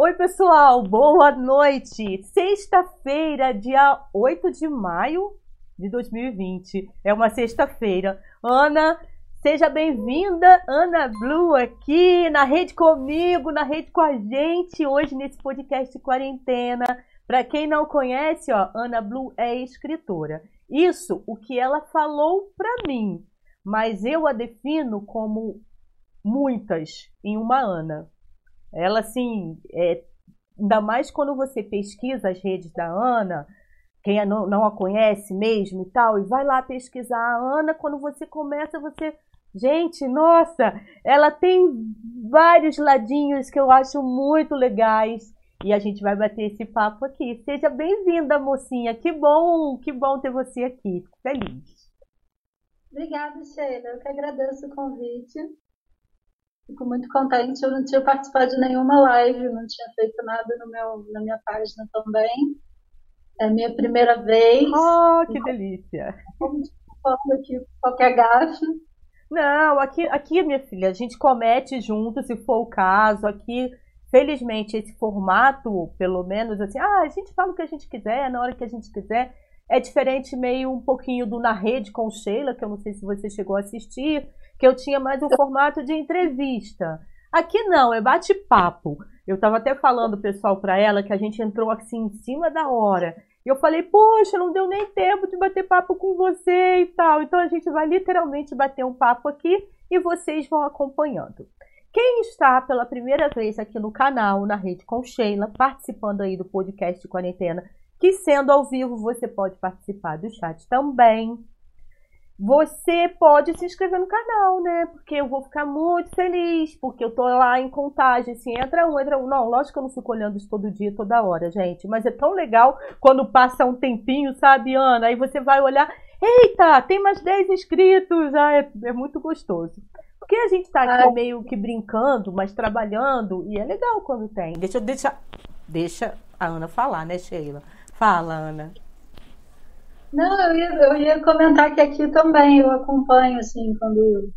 Oi, pessoal, boa noite. Sexta-feira, dia 8 de maio de 2020. É uma sexta-feira. Ana, seja bem-vinda, Ana Blue, aqui na rede comigo, na rede com a gente, hoje nesse podcast de quarentena. Para quem não conhece, ó, Ana Blue é escritora. Isso, o que ela falou para mim, mas eu a defino como muitas em uma Ana. Ela, assim, é, ainda mais quando você pesquisa as redes da Ana, quem não, não a conhece mesmo e tal, e vai lá pesquisar a Ana, quando você começa, você. Gente, nossa, ela tem vários ladinhos que eu acho muito legais. E a gente vai bater esse papo aqui. Seja bem-vinda, mocinha. Que bom, que bom ter você aqui. Fico feliz. Obrigada, Sheila. Eu que agradeço o convite. Fico muito contente. Eu não tinha participado de nenhuma live, não tinha feito nada no meu, na minha página também. É a minha primeira vez. Oh, que delícia! Vamos falando aqui qualquer gafe. Não, aqui, aqui, minha filha, a gente comete junto, se for o caso. Aqui, felizmente, esse formato, pelo menos, assim, ah, a gente fala o que a gente quiser, na hora que a gente quiser. É diferente meio um pouquinho do Na Rede com Sheila, que eu não sei se você chegou a assistir, que eu tinha mais um formato de entrevista. Aqui não, é bate-papo. Eu estava até falando, pessoal, para ela que a gente entrou assim em cima da hora. E eu falei, poxa, não deu nem tempo de bater papo com você e tal. Então a gente vai literalmente bater um papo aqui e vocês vão acompanhando. Quem está pela primeira vez aqui no canal, na Rede com Sheila, participando aí do podcast quarentena, que sendo ao vivo você pode participar do chat também você pode se inscrever no canal, né? Porque eu vou ficar muito feliz, porque eu tô lá em contagem, assim, entra um, entra um. Não, lógico que eu não fico olhando isso todo dia, toda hora, gente, mas é tão legal quando passa um tempinho, sabe, Ana? Aí você vai olhar, eita, tem mais 10 inscritos, ah, é, é muito gostoso. Porque a gente tá aqui meio que brincando, mas trabalhando, e é legal quando tem. Deixa, deixa, deixa a Ana falar, né, Sheila? Fala, Ana. Não, eu ia, eu ia comentar que aqui também eu acompanho, assim, quando,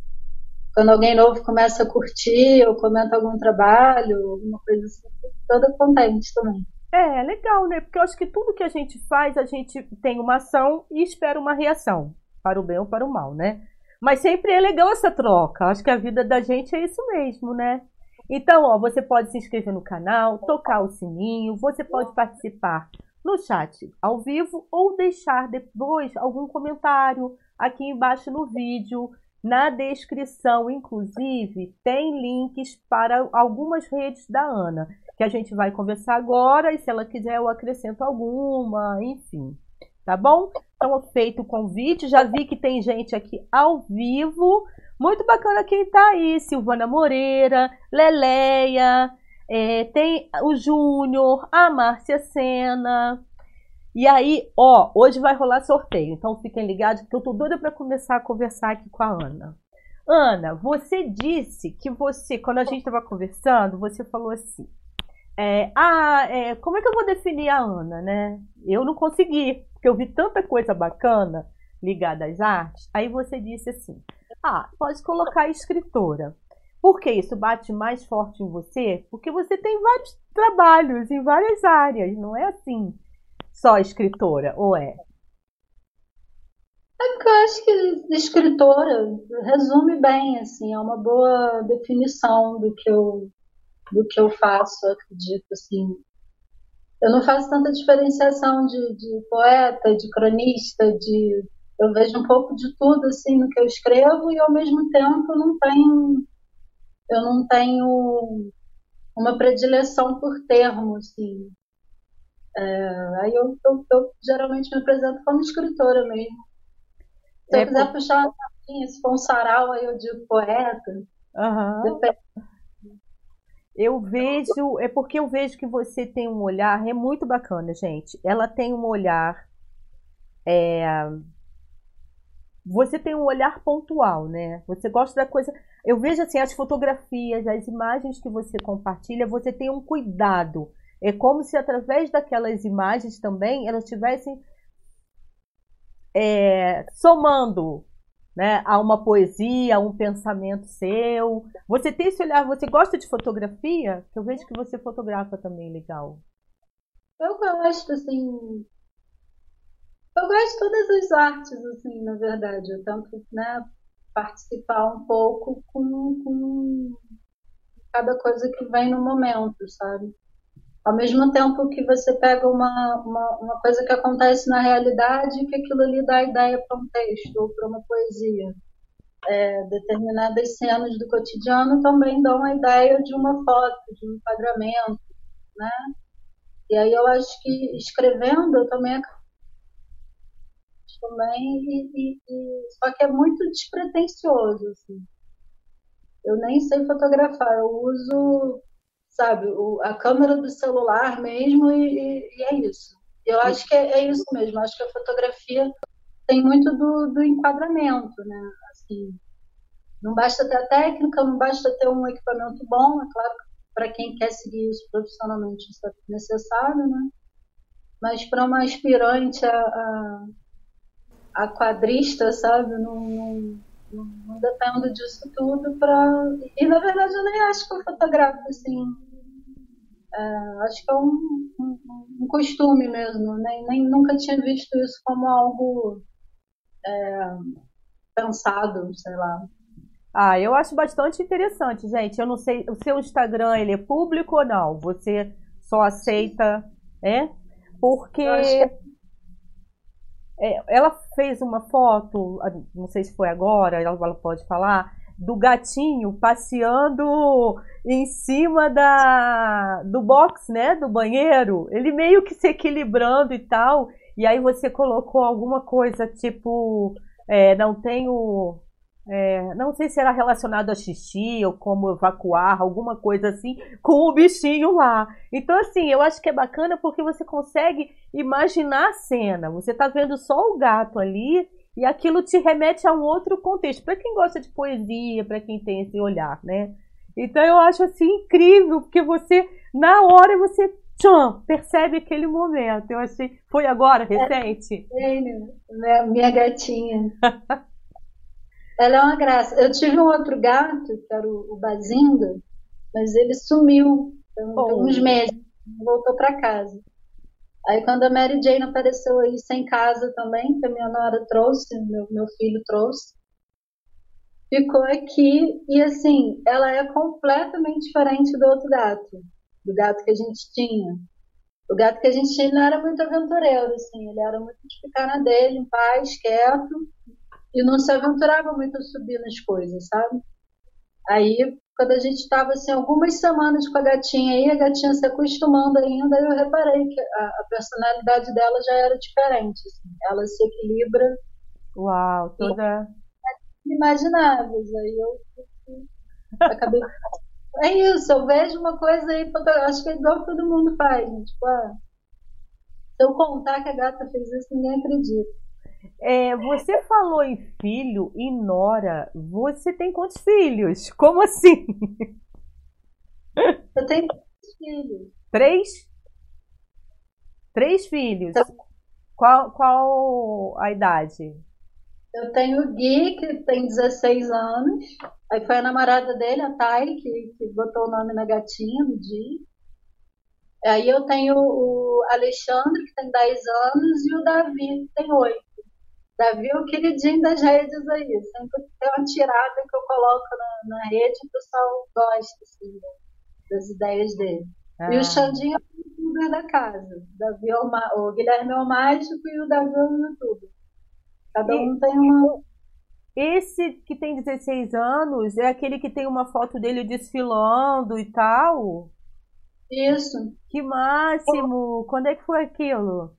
quando alguém novo começa a curtir, ou comenta algum trabalho, alguma coisa assim, toda contente também. É, é legal, né? Porque eu acho que tudo que a gente faz, a gente tem uma ação e espera uma reação, para o bem ou para o mal, né? Mas sempre é legal essa troca. Acho que a vida da gente é isso mesmo, né? Então, ó, você pode se inscrever no canal, tocar o sininho, você pode participar no chat ao vivo ou deixar depois algum comentário aqui embaixo no vídeo. Na descrição, inclusive, tem links para algumas redes da Ana, que a gente vai conversar agora e se ela quiser eu acrescento alguma, enfim. Tá bom? Então, feito o convite, já vi que tem gente aqui ao vivo. Muito bacana quem tá aí, Silvana Moreira, Leleia, é, tem o Júnior, a Márcia Sena. E aí, ó, hoje vai rolar sorteio, então fiquem ligados que eu tô doida para começar a conversar aqui com a Ana. Ana, você disse que você, quando a gente estava conversando, você falou assim: é, ah, é, como é que eu vou definir a Ana, né? Eu não consegui, porque eu vi tanta coisa bacana ligada às artes. Aí você disse assim: ah, pode colocar escritora. Por que isso bate mais forte em você? Porque você tem vários trabalhos em várias áreas, não é assim só escritora, ou é? É porque eu acho que escritora resume bem, assim, é uma boa definição do que eu, do que eu faço, acredito, assim. Eu não faço tanta diferenciação de, de poeta, de cronista, de eu vejo um pouco de tudo assim no que eu escrevo e ao mesmo tempo não tenho eu não tenho uma predileção por termo, assim. É, aí eu, eu, eu, geralmente me apresento como escritora mesmo. Se é, eu quiser por... puxar uma tapinha, se for um sarau, aí eu digo poeta. Uhum. Eu vejo, é porque eu vejo que você tem um olhar, é muito bacana, gente. Ela tem um olhar é, você tem um olhar pontual, né? Você gosta da coisa. Eu vejo assim as fotografias, as imagens que você compartilha, você tem um cuidado. É como se através daquelas imagens também elas estivessem é, somando né, a uma poesia, a um pensamento seu. Você tem esse olhar, você gosta de fotografia? Eu vejo que você fotografa também, legal. Eu gosto, assim. Eu gosto de todas as artes, assim, na verdade. Eu tento, né, participar um pouco com, com cada coisa que vem no momento, sabe? Ao mesmo tempo que você pega uma, uma, uma coisa que acontece na realidade que aquilo ali dá ideia para um texto ou para uma poesia. É, determinadas cenas do cotidiano também dão a ideia de uma foto, de um enquadramento, né? E aí eu acho que escrevendo eu também também e, e, e, só que é muito despretensioso assim. Eu nem sei fotografar, eu uso sabe, o, a câmera do celular mesmo e, e é isso. Eu acho que é, é, isso mesmo. Acho que a fotografia tem muito do, do enquadramento, né? Assim, não basta ter a técnica, não basta ter um equipamento bom, é claro que para quem quer seguir isso profissionalmente isso é necessário, né? Mas para uma aspirante a, a, a, quadrista, sabe, não, não, não, não dependo disso tudo para e na verdade eu nem acho que eu fotografo assim é, acho que é um, um, um, costume mesmo, nem, nem nunca tinha visto isso como algo é, pensado, sei lá. Ah, eu acho bastante interessante, gente. Eu não sei, o seu Instagram ele é público ou não? Você só aceita, é? Porque que... é, ela fez uma foto, não sei se foi agora, ela, ela pode falar, do gatinho passeando em cima da do box, né, do banheiro, ele meio que se equilibrando e tal. E aí você colocou alguma coisa tipo, é, não tenho, é, não sei se era relacionado a xixi ou como evacuar, alguma coisa assim, com o bichinho lá. Então assim, eu acho que é bacana porque você consegue imaginar a cena. Você tá vendo só o gato ali e aquilo te remete a um outro contexto. Para quem gosta de poesia, para quem tem esse olhar, né? Então eu acho assim incrível, porque você, na hora, você tcham, percebe aquele momento. Eu achei. Foi agora, recente? É, minha gatinha. Ela é uma graça. Eu tive um outro gato, que era o, o Bazinga, mas ele sumiu tem, uns meses, voltou para casa. Aí quando a Mary Jane apareceu aí sem casa também, que a minha nora trouxe, meu, meu filho trouxe, ficou aqui e assim, ela é completamente diferente do outro gato, do gato que a gente tinha. O gato que a gente tinha não era muito aventureiro, assim, ele era muito de ficar na dele, em paz, quieto, e não se aventurava muito a subir nas coisas, sabe? Aí quando a gente estava assim, algumas semanas com a gatinha aí, a gatinha se acostumando ainda, eu reparei que a, a personalidade dela já era diferente. Assim. Ela se equilibra. Uau, toda. Imagináveis. Aí eu acabei. É isso, eu vejo uma coisa aí, acho que é igual todo mundo faz, né? Tipo, ah, se eu contar que a gata fez isso, ninguém acredita. É, você falou em filho e nora. Você tem quantos filhos? Como assim? Eu tenho três filhos. Três? Três filhos. Então, qual, qual a idade? Eu tenho o Gui, que tem 16 anos. Aí foi a namorada dele, a Thay, que, que botou o nome na gatinha no dia. Aí eu tenho o Alexandre, que tem 10 anos, e o Davi, que tem 8. Davi é o queridinho das redes aí. Sempre tem uma tirada que eu coloco na, na rede e o pessoal gosta assim, das ideias dele. Ah. E o. Xandinho é o youtuber da casa. Davi é o, o Guilherme é o mágico e o Davi é o youtuber. Cada um tem uma. Esse que tem 16 anos é aquele que tem uma foto dele desfilando e tal? Isso. Que máximo! Quando é que foi aquilo?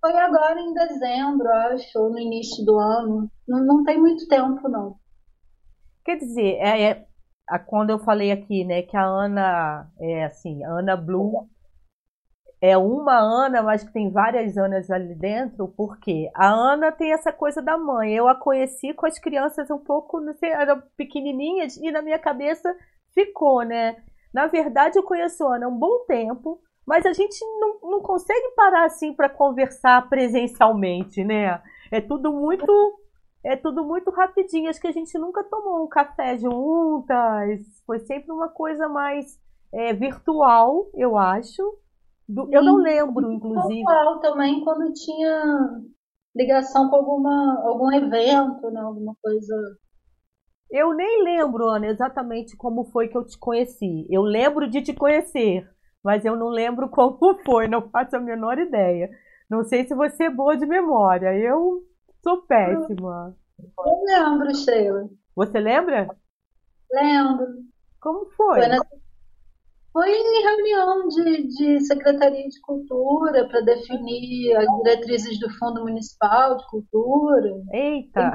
Foi agora em dezembro, acho, ou no início do ano. Não, não tem muito tempo, não. Quer dizer, é, é, a, quando eu falei aqui, né, que a Ana é assim, Ana Blue é uma Ana, mas que tem várias Anas ali dentro, porque a Ana tem essa coisa da mãe. Eu a conheci com as crianças um pouco, não sei, eram pequenininhas e na minha cabeça ficou, né? Na verdade, eu conheço a Ana há um bom tempo, mas a gente não, não consegue parar assim para conversar presencialmente, né? É tudo muito é tudo muito rapidinho. Acho que a gente nunca tomou um café juntas. Foi sempre uma coisa mais é, virtual, eu acho. Do, eu não lembro, inclusive. Virtual também quando tinha ligação com alguma, algum evento, né? Alguma coisa. Eu nem lembro, Ana, exatamente como foi que eu te conheci. Eu lembro de te conhecer, mas eu não lembro como foi, não faço a menor ideia. Não sei se você é boa de memória. Eu sou péssima. Eu lembro, Sheila. Você lembra? Lembro. Como foi? Foi, na... foi em reunião de, de Secretaria de Cultura para definir as diretrizes do Fundo Municipal de Cultura. Eita!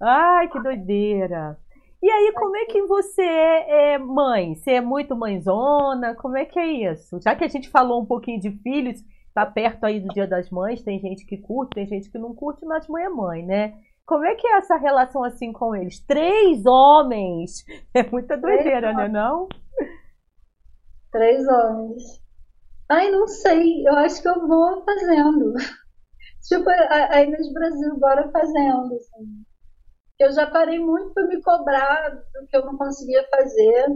Ai, que doideira! E aí, como é que você é, é, mãe? Você é muito mãezona? Como é que é isso? Já que a gente falou um pouquinho de filhos, tá perto aí do Dia das Mães, tem gente que curte, tem gente que não curte, mas mãe é mãe, né? Como é que é essa relação assim com eles? Três homens! É muita doideira, né não? Três homens. Ai, não sei. Eu acho que eu vou fazendo. tipo, a Inês Brasil, bora fazendo. Assim eu já parei muito para me cobrar do que eu não conseguia fazer.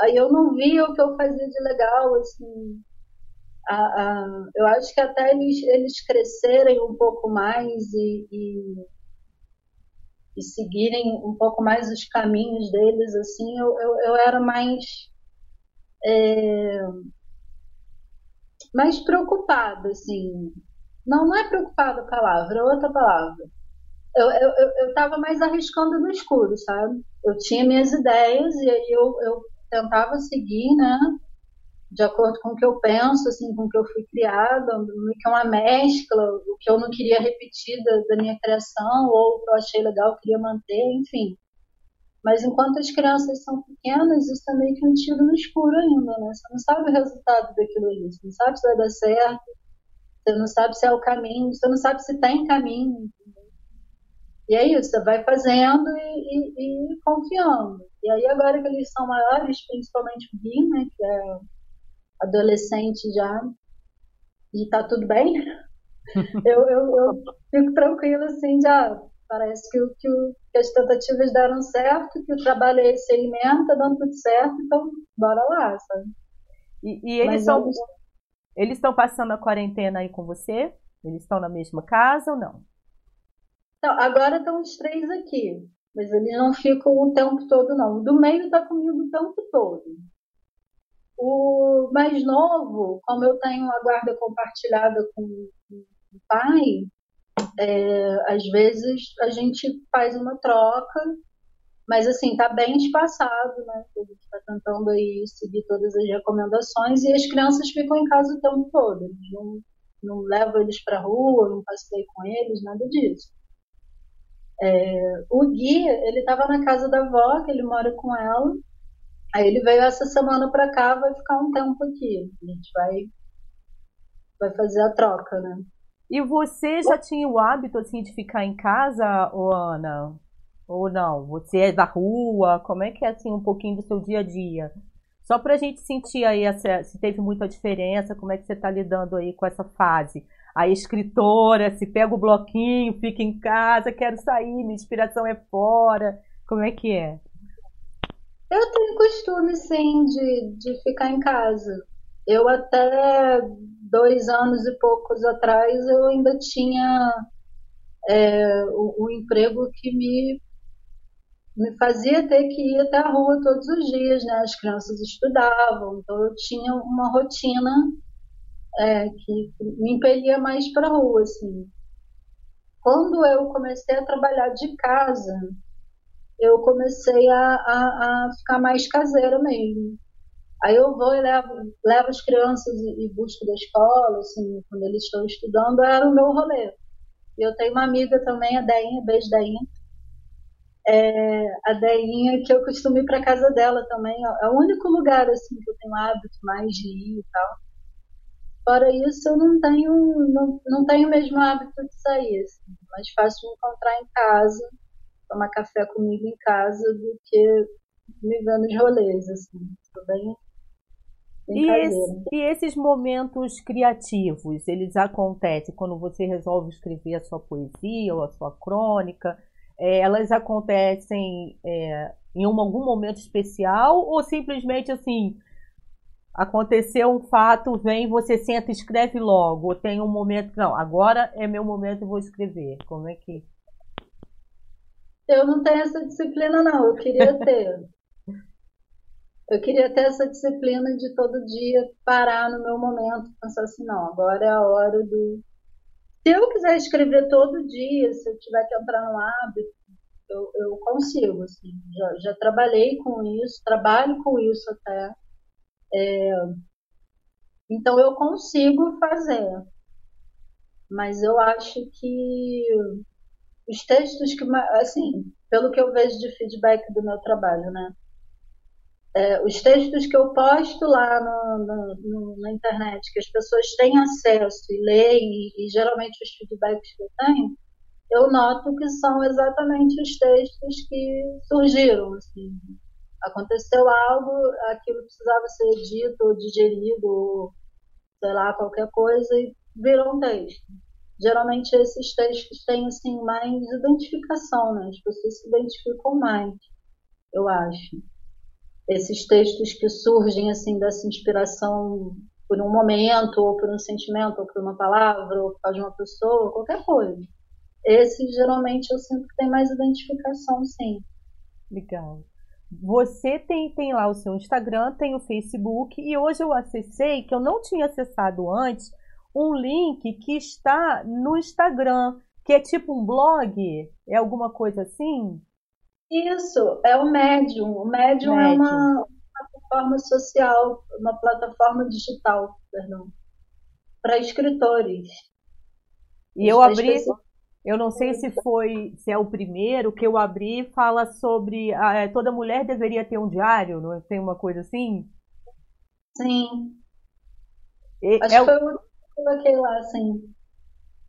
Aí eu não via o que eu fazia de legal, assim. A, a, eu acho que até eles, eles crescerem um pouco mais e, e, e, seguirem um pouco mais os caminhos deles, assim, eu, eu, eu era mais é, mais preocupada, assim. Não, não é preocupada a palavra, é outra palavra eu, eu, eu tava mais arriscando no escuro, sabe? Eu tinha minhas ideias e aí eu, eu tentava seguir, né? De acordo com o que eu penso, assim, com o que eu fui criada, que é uma mescla, o que eu não queria repetir da, da minha criação, ou o que eu achei legal, eu queria manter, enfim. Mas enquanto as crianças são pequenas, isso é meio que um tiro no escuro ainda, né? Você não sabe o resultado daquilo ali, você não sabe se vai dar certo, você não sabe se é o caminho, você não sabe se tem caminho. E é isso, você vai fazendo e, e, e, confiando. E aí agora que eles são maiores, principalmente o Gui, né, que é adolescente já, e tá tudo bem, eu, eu, eu fico tranquila assim, já parece que, que, que, as tentativas deram certo, que o trabalho é esse alimenta, tá dando tudo certo, então bora lá, sabe? E, e eles são... Eles estão passando a quarentena aí com você? Eles estão na mesma casa ou não? Não, agora estão os três aqui, mas eles não ficam o tempo todo, não. O do meio está comigo o tempo todo. O mais novo, como eu tenho a guarda compartilhada com o pai, é, às vezes a gente faz uma troca, mas assim, tá bem espaçado, né? A gente está tentando aí seguir todas as recomendações e as crianças ficam em casa o tempo todo. Não, não eles para rua, não passei com eles, nada disso. É, o Gui, ele estava na casa da avó, que ele mora com ela. Aí ele veio essa semana para cá, vai ficar um tempo aqui. A gente vai, vai fazer a troca, né? E você já tinha o hábito assim de ficar em casa, ou Ana? Ou não? Você é da rua? Como é que é assim um pouquinho do seu dia a dia? Só para a gente sentir aí essa, se teve muita diferença, como é que você está lidando aí com essa fase? A escritora se pega o bloquinho, fica em casa, quero sair, minha inspiração é fora. Como é que é? Eu tenho costume, sim, de, de ficar em casa. Eu até dois anos e poucos atrás eu ainda tinha é, o, o, emprego que me, me fazia ter que ir até a rua todos os dias, né? As crianças estudavam, então eu tinha uma rotina é, que me impelia mais para rua, assim. Quando eu comecei a trabalhar de casa, eu comecei a, a, a ficar mais caseira mesmo. Aí eu vou e levo, levo as crianças e, e busco da escola, assim, quando eles estão estudando, era o meu rolê. Eu tenho uma amiga também, a Deinha, beijo Deinha. É, a Deinha, que eu costumo ir para casa dela também. É o único lugar, assim, que eu tenho hábito mais de ir e tal. Fora isso, eu não tenho, não, não tenho o mesmo hábito de sair. Assim. Mais fácil encontrar em casa, tomar café comigo em casa, do que me ver nos rolês. Assim. Tô bem, E, esse, e, esses momentos criativos, eles acontecem quando você resolve escrever a sua poesia ou a sua crônica? É, elas acontecem é, em um, algum momento especial ou simplesmente assim, aconteceu um fato, vem, você senta e escreve logo? Tem um momento não, agora é meu momento, eu vou escrever. Como é que... Eu não tenho essa disciplina, não. Eu queria ter. eu queria ter essa disciplina de todo dia parar no meu momento, pensar assim, não, agora é a hora do. Se eu quiser escrever todo dia, se eu tiver que entrar no hábito, eu, eu consigo, assim. Já, já trabalhei com isso, trabalho com isso até. É, então eu consigo fazer. Mas eu acho que os textos que, assim, pelo que eu vejo de feedback do meu trabalho, né? É, os textos que eu posto lá no, no, no, na internet, que as pessoas têm acesso e leem, e, e, geralmente os feedbacks que eu tenho, eu noto que são exatamente os textos que surgiram. Assim. Aconteceu algo, aquilo precisava ser dito ou digerido, sei lá, qualquer coisa, e virou um texto geralmente esses textos têm assim mais identificação, né? As pessoas se identificam mais, eu acho. Esses textos que surgem assim dessa inspiração por um momento, ou por um sentimento, ou por uma palavra, ou por causa de uma pessoa, qualquer coisa. Esses geralmente eu sinto que tem mais identificação, sim. Legal. Você tem, tem lá o seu Instagram, tem o Facebook, e hoje eu acessei, que eu não tinha acessado antes, um link que está no Instagram, que é tipo um blog, é alguma coisa assim? Isso, é o Medium. O Medium, Medium. é uma plataforma social, uma plataforma digital, perdão, para escritores. E eu abri, eu não sei se foi, se é o primeiro que eu abri, fala sobre ah, toda mulher deveria ter um diário, não é? tem uma coisa assim? Sim. E, Acho é que foi o coloquei lá, assim.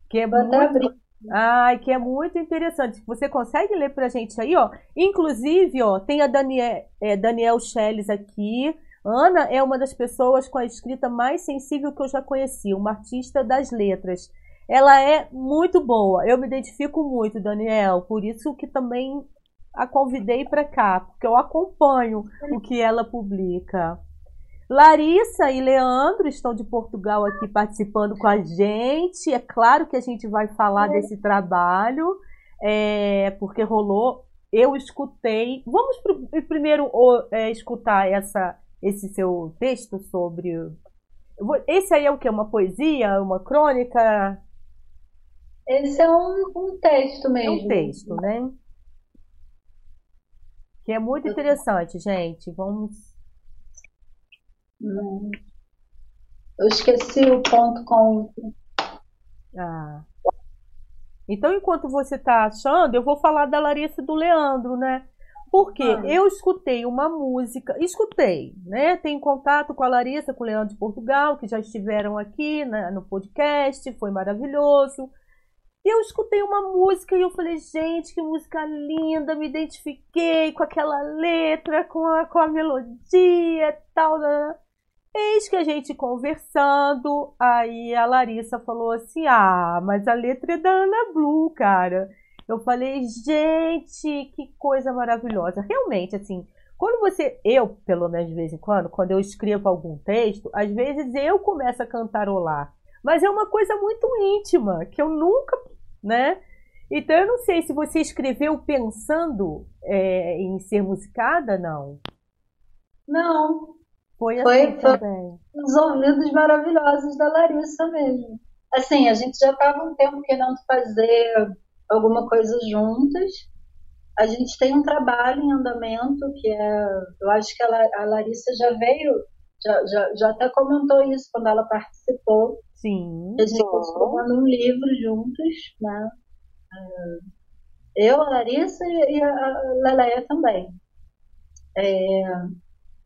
Que é Vou muito... Ai, que é muito interessante. Você consegue ler pra gente aí, ó? Inclusive, ó, tem a Daniel, é, Daniel Schelles aqui. Ana é uma das pessoas com a escrita mais sensível que eu já conheci, uma artista das letras. Ela é muito boa. Eu me identifico muito, Daniel, por isso que também a convidei para cá, porque eu acompanho o que ela publica. Larissa e Leandro estão de Portugal aqui participando com a gente. É claro que a gente vai falar é. desse trabalho, é, porque rolou. Eu escutei. Vamos primeiro é, escutar essa, esse seu texto sobre. Esse aí é o que? Uma poesia? Uma crônica? Esse é um, um texto mesmo. É um texto, né? Que é muito interessante, gente. Vamos não. Eu esqueci o ponto com. Ah. Então, enquanto você está achando, eu vou falar da Larissa e do Leandro, né? Porque ah. eu escutei uma música, escutei, né? Tenho contato com a Larissa, com o Leandro de Portugal, que já estiveram aqui né, no podcast, foi maravilhoso. E eu escutei uma música e eu falei, gente, que música linda, me identifiquei com aquela letra, com a, com a melodia e tal. Né? Eis que a gente conversando, aí a Larissa falou assim: Ah, mas a letra é da Ana Blue, cara. Eu falei, gente, que coisa maravilhosa. Realmente, assim, quando você, eu, pelo menos de vez em quando, quando eu escrevo algum texto, às vezes eu começo a cantarolar. Mas é uma coisa muito íntima, que eu nunca, né? Então eu não sei se você escreveu pensando é, em ser musicada, não. Não, foi assim foi, também. Foi os ouvidos maravilhosos da Larissa mesmo. Assim, a gente já estava um tempo querendo fazer alguma coisa juntas. A gente tem um trabalho em andamento que é, eu acho que a, a Larissa já veio, já, já, já até comentou isso quando ela participou. Sim. A gente escrevendo um livro juntos, né? Eu, a Larissa e a Leleia também. É,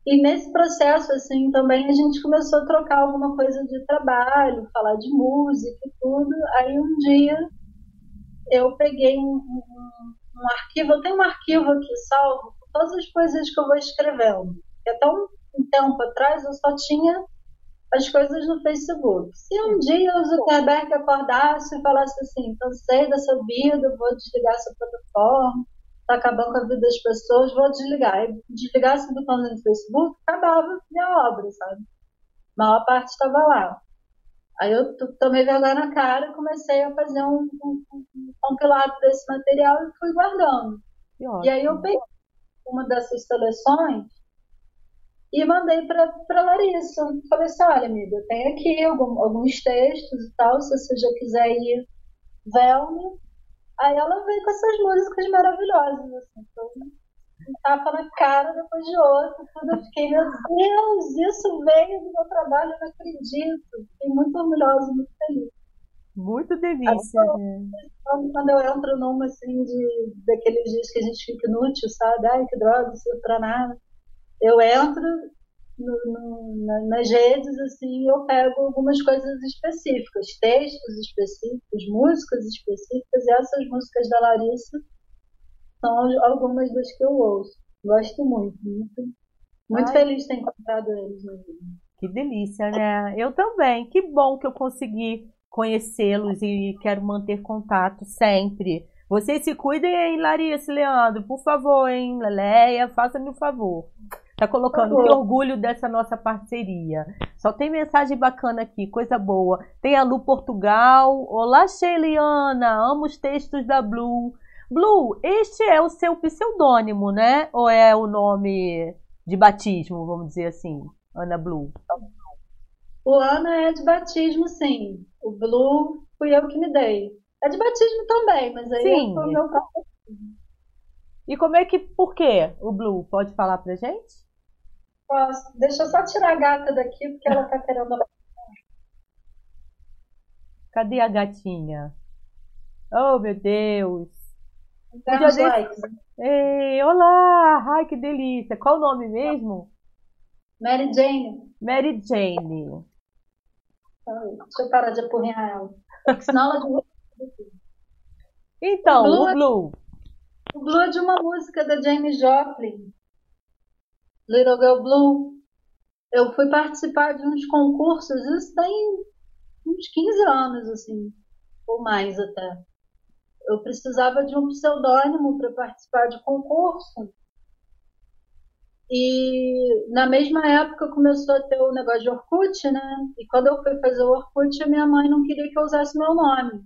e nesse processo, assim, também a gente começou a trocar alguma coisa de trabalho, falar de música e tudo. Aí um dia eu peguei um, um, um arquivo, eu tenho um arquivo aqui salvo com todas as coisas que eu vou escrevendo. É tão um tempo atrás eu só tinha as coisas no Facebook. Se um dia o Zuckerberg acordasse e falasse assim, cansei dessa vida, vou desligar essa plataforma, está acabando com a vida das pessoas, vou desligar. E desligasse o botão do Facebook, acabava minha obra, sabe? A maior parte estava lá. Aí eu tomei vergonha na cara e comecei a fazer um, um, um compilado desse material e fui guardando. E aí eu peguei uma dessas seleções e mandei para Larissa. Falei assim, olha, amiga, tem aqui algum, alguns textos e tal, se você já quiser ir, velme. Aí ela veio com essas músicas maravilhosas, assim, então, um tapa na cara depois de outro, tudo. Eu fiquei, meu Deus, isso veio do meu trabalho, eu não acredito. Fiquei muito orgulhosa, muito feliz. Muito delícia. né? Quando eu entro numa assim de daqueles dias que a gente fica inútil, sabe? Ai, que droga, não serve pra nada. Eu entro no, no, nas redes assim eu pego algumas coisas específicas, textos específicos, músicas específicas, e essas músicas da Larissa são algumas das que eu ouço. Gosto muito, muito, muito feliz de ter encontrado eles. Que delícia, né? Eu também. Que bom que eu consegui conhecê-los e quero manter contato sempre. Vocês se cuidem aí, Larissa, Leandro, por favor, hein? Leleia, faça-me o um favor. Tá colocando que orgulho dessa nossa parceria. Só tem mensagem bacana aqui, coisa boa. Tem a Lu Portugal. Olá, Sheiliana. Amo os textos da Blue. Blue, este é o seu pseudônimo, né? Ou é o nome de batismo, vamos dizer assim? Ana Blue. O Ana é de batismo, sim. O Blue fui eu que me dei. É de batismo também, mas aí sim. foi o meu E como é que, por que o Blue? Pode falar pra gente? Posso. Deixa eu só tirar a gata daqui, porque ela tá querendo. Cadê a gatinha? Oh, meu Deus! Dá likes. Ei, olá! Ai, que delícia! Qual o nome mesmo? Mary Jane. Mary Jane. Deixa eu parar de apurrinhar ela. Senão ela Então, o o Blue. O Blue é de uma música da Jane Joplin. Little Girl Blue. Eu fui participar de uns concursos, isso tem uns 15 anos, assim, ou mais até. Eu precisava de um pseudônimo para participar de concurso. E na mesma época começou a ter o negócio de Orkut, né? E quando eu fui fazer o Orkut, a minha mãe não queria que eu usasse meu nome.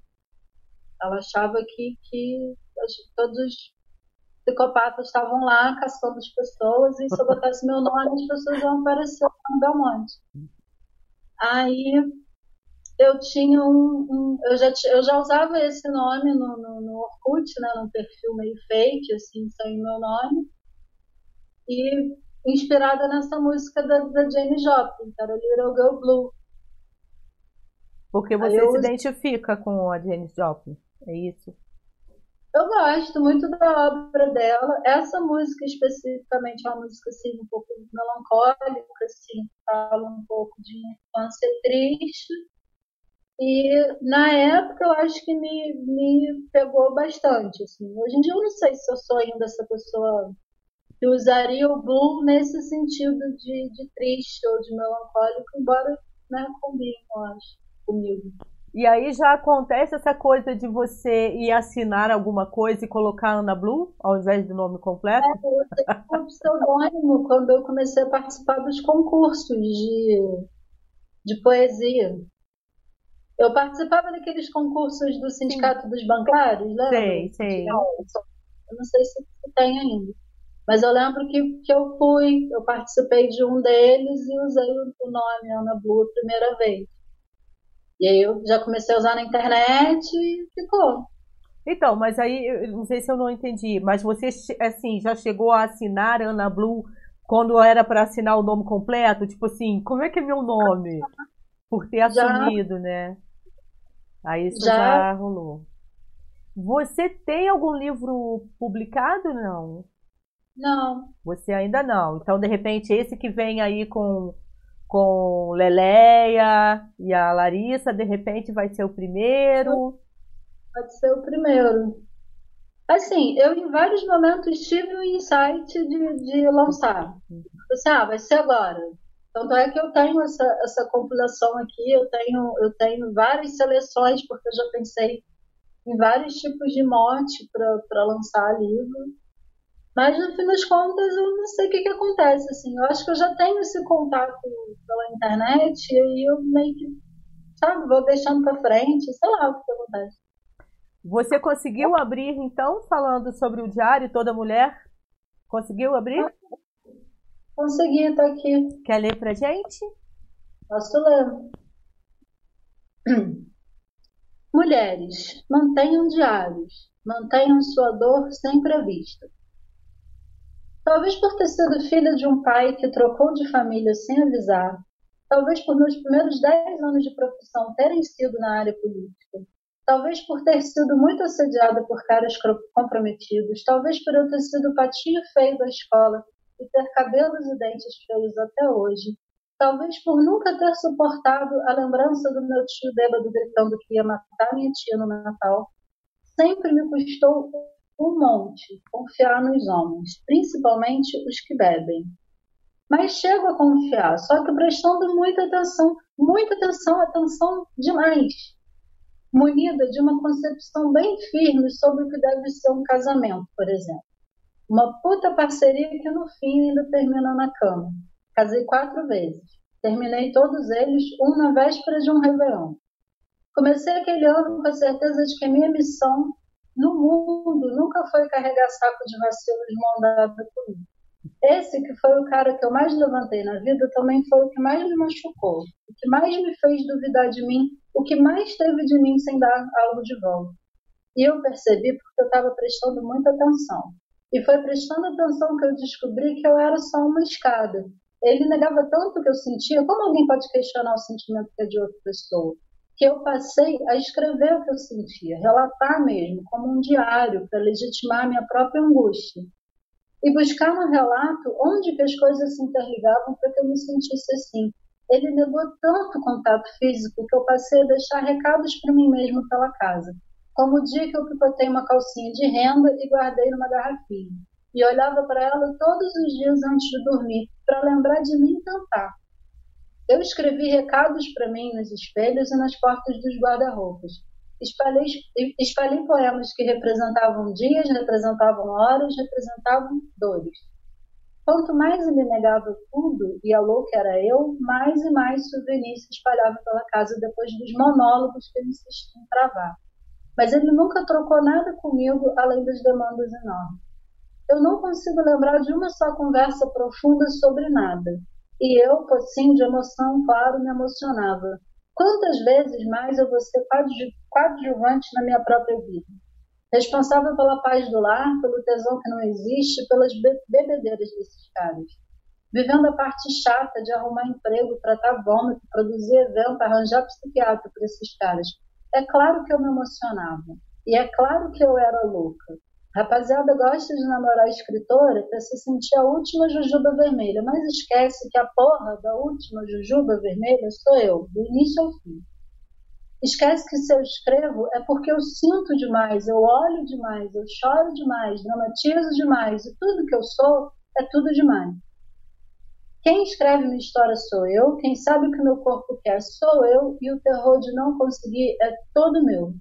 Ela achava que, que todos psicopatas estavam lá caçando as pessoas e se eu botasse meu nome, as pessoas iam aparecer no Belmonte. Aí eu tinha um, um, eu, já, eu já usava esse nome no, no, no Orkut, né, num perfil meio fake, assim, sem meu nome. E inspirada nessa música da, da Jane Joplin, que era Little Girl Blue. Porque você se identifica com a Jane Joplin, é isso? Eu gosto muito da obra dela. Essa música especificamente é uma música assim, um pouco melancólica, assim, fala um pouco de infância triste. E na época eu acho que me, me pegou bastante. Assim. Hoje em dia eu não sei se eu sou ainda essa pessoa que usaria o blue nesse sentido de, de triste ou de melancólico, embora né, combine, eu acho, comigo. E aí já acontece essa coisa de você ir assinar alguma coisa e colocar Ana Blue ao invés do nome completo? É, eu tenho um pseudônimo quando eu comecei a participar dos concursos de, de poesia. Eu participava daqueles concursos do Sindicato sim. dos Bancários, lembra? Sei, sei. Eu não sei se tem ainda. Mas eu lembro que, que eu fui, eu participei de um deles e usei o nome Ana Blue a primeira vez. E aí eu já comecei a usar na internet e ficou. Então, mas aí, não sei se eu não entendi, mas você, assim, já chegou a assinar Ana Blue quando era para assinar o nome completo? Tipo assim, como é que é meu nome? Por ter assumido, já, né? Aí isso já, já rolou. Você tem algum livro publicado, não? Não. Você ainda não. Então, de repente, esse que vem aí com com Leleia e a Larissa, de repente vai ser o primeiro. Pode ser o primeiro. Assim, eu em vários momentos tive o insight de, de lançar. Assim, ah, vai ser agora. Tanto é que eu tenho essa, essa compilação aqui, eu tenho, eu tenho várias seleções, porque eu já pensei em vários tipos de mote para lançar livro. Mas no fim das contas eu não sei o que, que acontece. Assim. Eu acho que eu já tenho esse contato pela internet e eu meio que, sabe, vou deixando para frente, sei lá o que, que acontece. Você conseguiu abrir, então, falando sobre o diário Toda Mulher? Conseguiu abrir? Consegui, tá aqui. Quer ler pra gente? Posso ler. Mulheres, mantenham diários, mantenham sua dor sempre à vista. Talvez por ter sido filha de um pai que trocou de família sem avisar, talvez por meus primeiros dez anos de profissão terem sido na área política, Talvez por ter sido muito assediada por caras comprometidos, talvez por eu ter sido patinho feio da escola e ter cabelos e dentes feios até hoje, talvez por nunca ter suportado a lembrança do meu tio bêbado gritando que ia matar minha tia no Natal, sempre me custou um monte confiar nos homens, principalmente os que bebem. Mas chego a confiar, só que prestando muita atenção, muita atenção, atenção demais munida de uma concepção bem firme sobre o que deve ser um casamento, por exemplo. Uma puta parceria que no fim ainda termina na cama. Casei quatro vezes. Terminei todos eles, um na véspera de um Réveillon. Comecei aquele ano com a certeza de que a minha missão no mundo nunca foi carregar saco de vacilos de mão dada comigo. Esse que foi o cara que eu mais levantei na vida também foi o que mais me machucou, o que mais me fez duvidar de mim, o que mais teve de mim sem dar algo de volta. E eu percebi porque eu estava prestando muita atenção. E foi prestando atenção que eu descobri que eu era só uma escada. Ele negava tanto que eu sentia, como alguém pode questionar o sentimento que é de outra pessoa? Que eu passei a escrever o que eu sentia, relatar mesmo, como um diário, para legitimar a minha própria angústia e buscar no relato onde que as coisas se interligavam para que eu me sentisse assim. Ele negou tanto contato físico que eu passei a deixar recados para mim mesmo pela casa, como o dia que eu picotei uma calcinha de renda e guardei numa garrafinha, e olhava para ela todos os dias antes de dormir, para lembrar de mim cantar. Eu escrevi recados para mim nos espelhos e nas portas dos guarda-roupas, espalhei, espalhei poemas que representavam dias, representavam horas, representavam dores. Quanto mais ele negava tudo e a louca era eu, mais e mais souvenirs se espalhava pela casa depois dos monólogos que ele insistia em travar. Mas ele nunca trocou nada comigo além das demandas enormes. Eu não consigo lembrar de uma só conversa profunda sobre nada. E eu, pocinho de emoção, claro, me emocionava. Quantas vezes mais eu vou ser coadjuvante na minha própria vida? Responsável pela paz do lar, pelo tesão que não existe, pelas bebedeiras desses caras. Vivendo a parte chata de arrumar emprego, tratar vômito, produzir evento, arranjar psiquiatra para esses caras. É claro que eu me emocionava. E é claro que eu era louca. Rapaziada gosta de namorar escritora para se sentir a última jujuba vermelha, mas esquece que a porra da última jujuba vermelha sou eu, do início ao fim. Esquece que se eu escrevo é porque eu sinto demais, eu olho demais, eu choro demais, dramatizo demais, e tudo que eu sou é tudo demais. Quem escreve minha história sou eu, quem sabe o que meu corpo quer sou eu, e o terror de não conseguir é todo meu.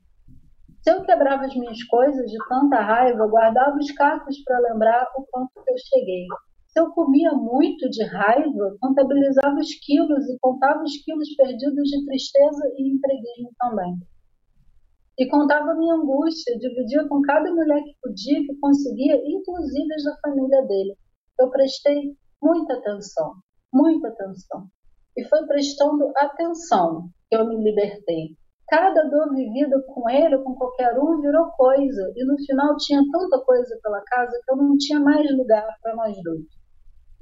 Se eu quebrava as minhas coisas de tanta raiva, guardava os cacos para lembrar o quanto que eu cheguei. Se eu comia muito de raiva, contabilizava os quilos e contava os quilos perdidos de tristeza e entreguismo também. E contava minha angústia, dividia com cada mulher que podia, que conseguia, inclusive as da família dele. Eu prestei muita atenção, muita atenção. E foi prestando atenção que eu me libertei. Cada dor vivida com ele ou com qualquer um virou coisa, e no final tinha tanta coisa pela casa que eu não tinha mais lugar para nós dois.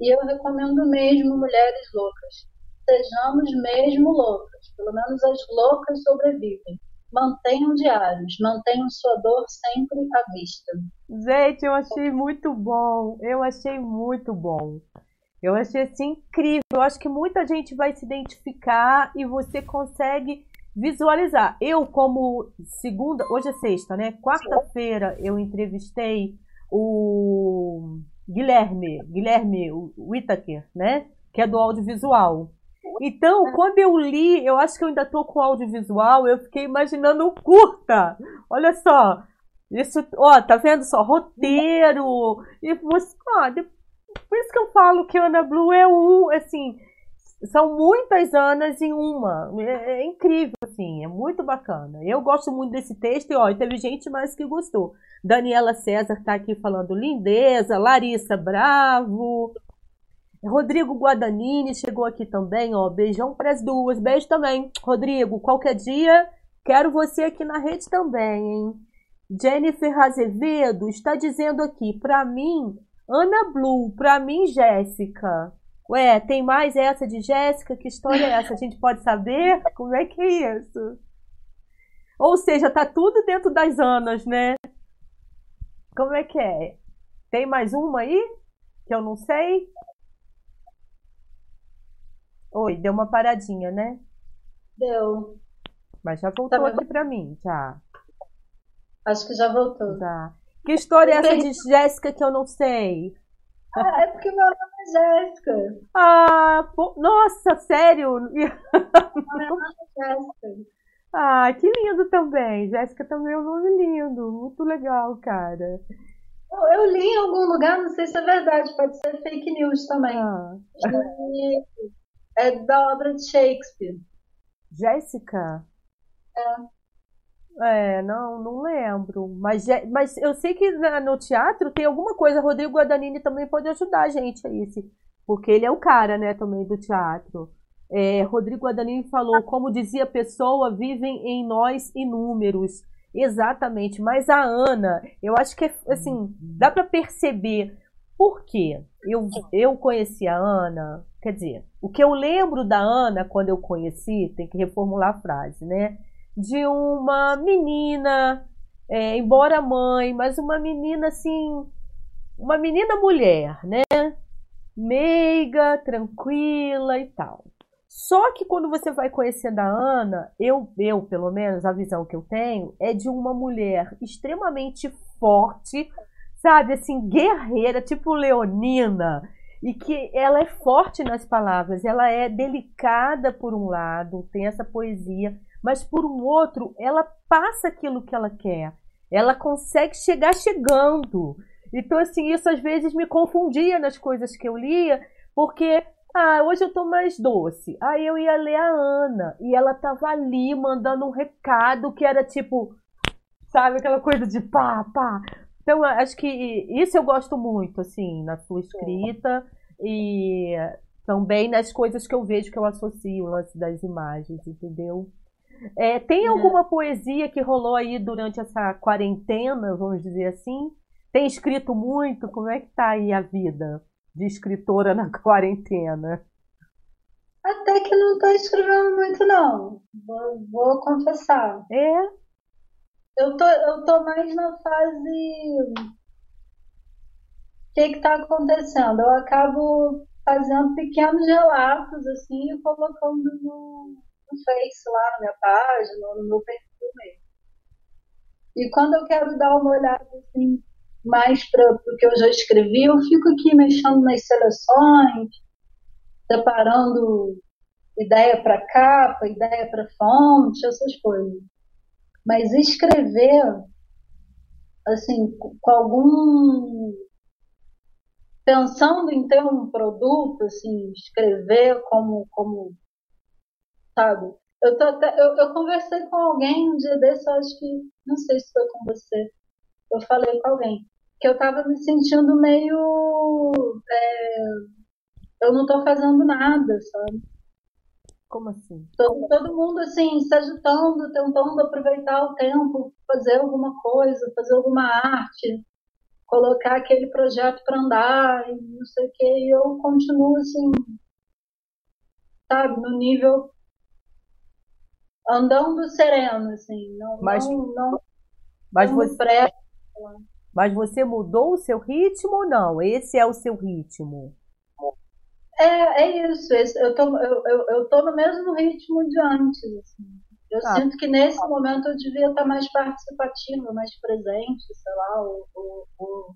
E eu recomendo mesmo mulheres loucas. Sejamos mesmo loucas, pelo menos as loucas sobrevivem. Mantenham diários, mantenham sua dor sempre à vista. Gente, eu achei muito bom. Eu achei muito bom. Eu achei assim incrível. Eu acho que muita gente vai se identificar e você consegue visualizar. Eu, como segunda, hoje é sexta, né? Quarta-feira eu entrevistei o Guilherme, Guilherme Whittaker, né? Que é do audiovisual. Então, quando eu li, eu acho que eu ainda tô com audiovisual, eu fiquei imaginando curta. Olha só. Isso, ó, tá vendo só? Roteiro. E você, ó, por isso que eu falo que Ana Blue é um, assim, são muitas Anas em uma. É, é, incrível, assim, é muito bacana. Eu gosto muito desse texto e, ó, teve gente mais que gostou. Daniela César tá aqui falando lindeza, Larissa Bravo, Rodrigo Guadagnini chegou aqui também, ó. Beijão para as duas. Beijo também. Rodrigo, qualquer dia, quero você aqui na rede também, hein? Jennifer Azevedo está dizendo aqui, para mim, Ana Blue, para mim, Jéssica. Ué, tem mais essa de Jéssica? Que história é essa? A gente pode saber? Como é que é isso? Ou seja, tá tudo dentro das Anas, né? Como é que é? Tem mais uma aí? Que eu não sei? Oi, deu uma paradinha, né? Deu. Mas já voltou tá aqui pra mim, já. Acho que já voltou. Já. Que história é essa de Jéssica que eu não sei? Ah, é porque meu Jéssica. Ah, pô, nossa, sério? Jéssica. Ah, que lindo também. Jéssica também é um nome lindo. Muito legal, cara. Eu, eu li em algum lugar, não sei se é verdade, pode ser fake news também. Ah. é da obra de Shakespeare. Jéssica? É. É, não, não lembro. Mas, mas eu sei que no teatro tem alguma coisa. Rodrigo Guadagnini também pode ajudar a gente a isso. Porque ele é o cara, né, também do teatro. É, Rodrigo Guadagnini falou, como dizia a pessoa, vivem em nós inúmeros. Exatamente. Mas a Ana, eu acho que, é, assim, dá para perceber por quê. Eu, eu conheci a Ana, quer dizer, o que eu lembro da Ana quando eu conheci, tem que reformular a frase, né? De uma menina, é, embora mãe, mas uma menina assim, uma menina mulher, né? Meiga, tranquila e tal. Só que quando você vai conhecendo a Ana, eu, eu pelo menos, a visão que eu tenho é de uma mulher extremamente forte, sabe, assim, guerreira, tipo leonina, e que ela é forte nas palavras, ela é delicada por um lado, tem essa poesia, mas por um outro, ela passa aquilo que ela quer. Ela consegue chegar chegando. Então, assim, isso às vezes me confundia nas coisas que eu lia, porque ah, hoje eu tô mais doce. Aí eu ia ler a Ana e ela tava ali mandando um recado que era tipo, sabe, aquela coisa de pá, pá. Então, acho que isso eu gosto muito, assim, na sua escrita e também nas coisas que eu vejo que eu associo, o lance das imagens, entendeu? É, tem é. alguma poesia que rolou aí durante essa quarentena, vamos dizer assim? Tem escrito muito? Como é que tá aí a vida de escritora na quarentena? Até que não estou escrevendo muito, não. Vou, vou, confessar. É? Eu tô, eu tô mais na fase. O que está acontecendo? Eu acabo fazendo pequenos relatos, assim, e colocando no, no Face lá na minha página, no meu perfil mesmo. E quando eu quero dar uma olhada assim, mais para o que eu já escrevi, eu fico aqui mexendo nas seleções, separando ideia para capa, ideia para fonte, essas coisas. Mas escrever, assim, com algum. pensando em ter um produto, assim, escrever como, como sabe? Eu, tô até, eu, eu conversei com alguém um dia desse, eu acho que, não sei se foi com você, eu falei com alguém, que eu estava me sentindo meio. É, eu não estou fazendo nada, sabe? Como assim? Todo, todo mundo assim, se agitando, tentando aproveitar o tempo, fazer alguma coisa, fazer alguma arte, colocar aquele projeto para andar e não sei o que, e eu continuo assim, sabe, no nível andando sereno, assim, não, mas, não, não, mas você, pressa. Mas você mudou o seu ritmo ou não? Esse é o seu ritmo? É, é isso. Esse, eu, tô, eu, eu, eu tô no mesmo ritmo de antes. Assim. Eu ah. sinto que nesse momento eu devia estar mais participativa, mais presente, sei lá, ou, ou, ou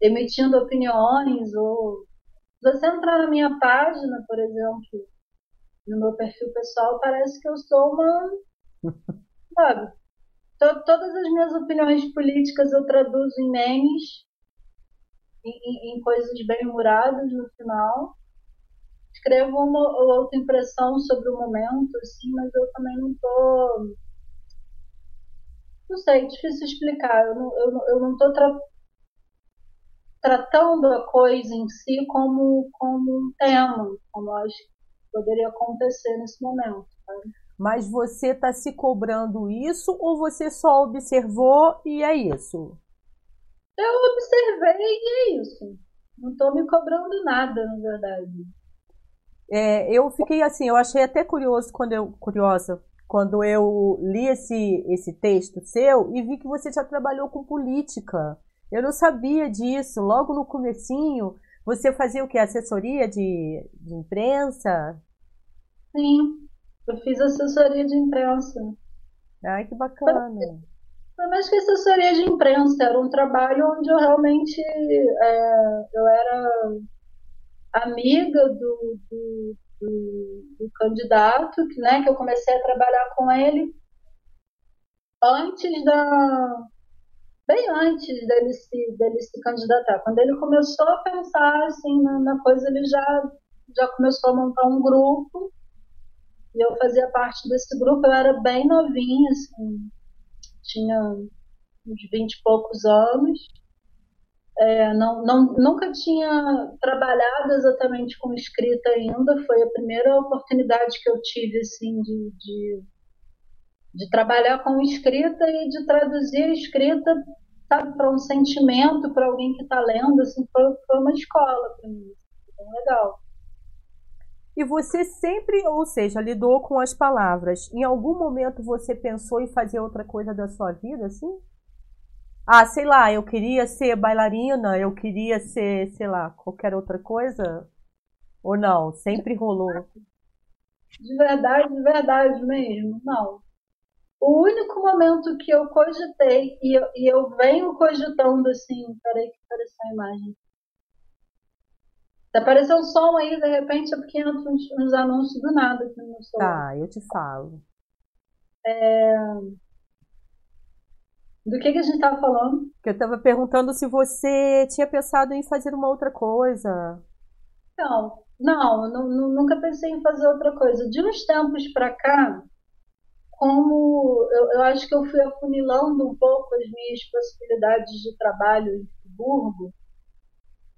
emitindo opiniões, ou se você entrar na minha página, por exemplo, no meu perfil pessoal, parece que eu sou uma. Sabe? todas as minhas opiniões políticas eu traduzo em memes, em, em coisas bem humoradas no final. Escrevo uma ou outra impressão sobre o momento, assim, mas eu também não tô. Não sei, difícil explicar. Eu não, eu, eu não tô tra tratando a coisa em si como, como um tema, como acho poderia acontecer nesse momento. Sabe? Mas você está se cobrando isso ou você só observou e é isso? Eu observei e é isso. Não estou me cobrando nada, na verdade. É, eu fiquei assim, eu achei até curioso quando eu curiosa quando eu li esse, esse texto seu e vi que você já trabalhou com política. Eu não sabia disso. Logo no comecinho, você fazia o que? Assessoria de, de imprensa? Sim, eu fiz assessoria de imprensa. Ai, que bacana. Foi mais que assessoria de imprensa, era um trabalho onde eu realmente é, eu era amiga do, do, do, do candidato, que, né, que eu comecei a trabalhar com ele antes da, bem antes dele se, dele se candidatar. Quando ele começou a pensar assim, na, na coisa, ele já, já começou a montar um grupo. E eu fazia parte desse grupo, eu era bem novinha, assim, tinha uns vinte e poucos anos. É, não, não, nunca tinha trabalhado exatamente com escrita ainda, foi a primeira oportunidade que eu tive assim, de, de de trabalhar com escrita e de traduzir a escrita, sabe, para um sentimento, para alguém que está lendo, assim, foi, foi uma escola para mim, foi bem legal. E você sempre, ou seja, lidou com as palavras. Em algum momento você pensou em fazer outra coisa da sua vida, assim? Ah, sei lá, eu queria ser bailarina, eu queria ser, sei lá, qualquer outra coisa? Ou não? Sempre rolou? De verdade, de verdade mesmo, não. O único momento que eu cogitei, e eu, e eu venho cogitando assim, peraí que apareceu a imagem. Se aparecer um som aí, de repente, é porque entra uns, uns anúncios do nada aqui no som. Tá, eu te falo. É... Do que, que a gente estava falando? Que eu estava perguntando se você tinha pensado em fazer uma outra coisa. Não, não, não, nunca pensei em fazer outra coisa. De uns tempos para cá, como eu, eu, acho que eu fui afunilando um pouco as minhas possibilidades de trabalho em Friburgo.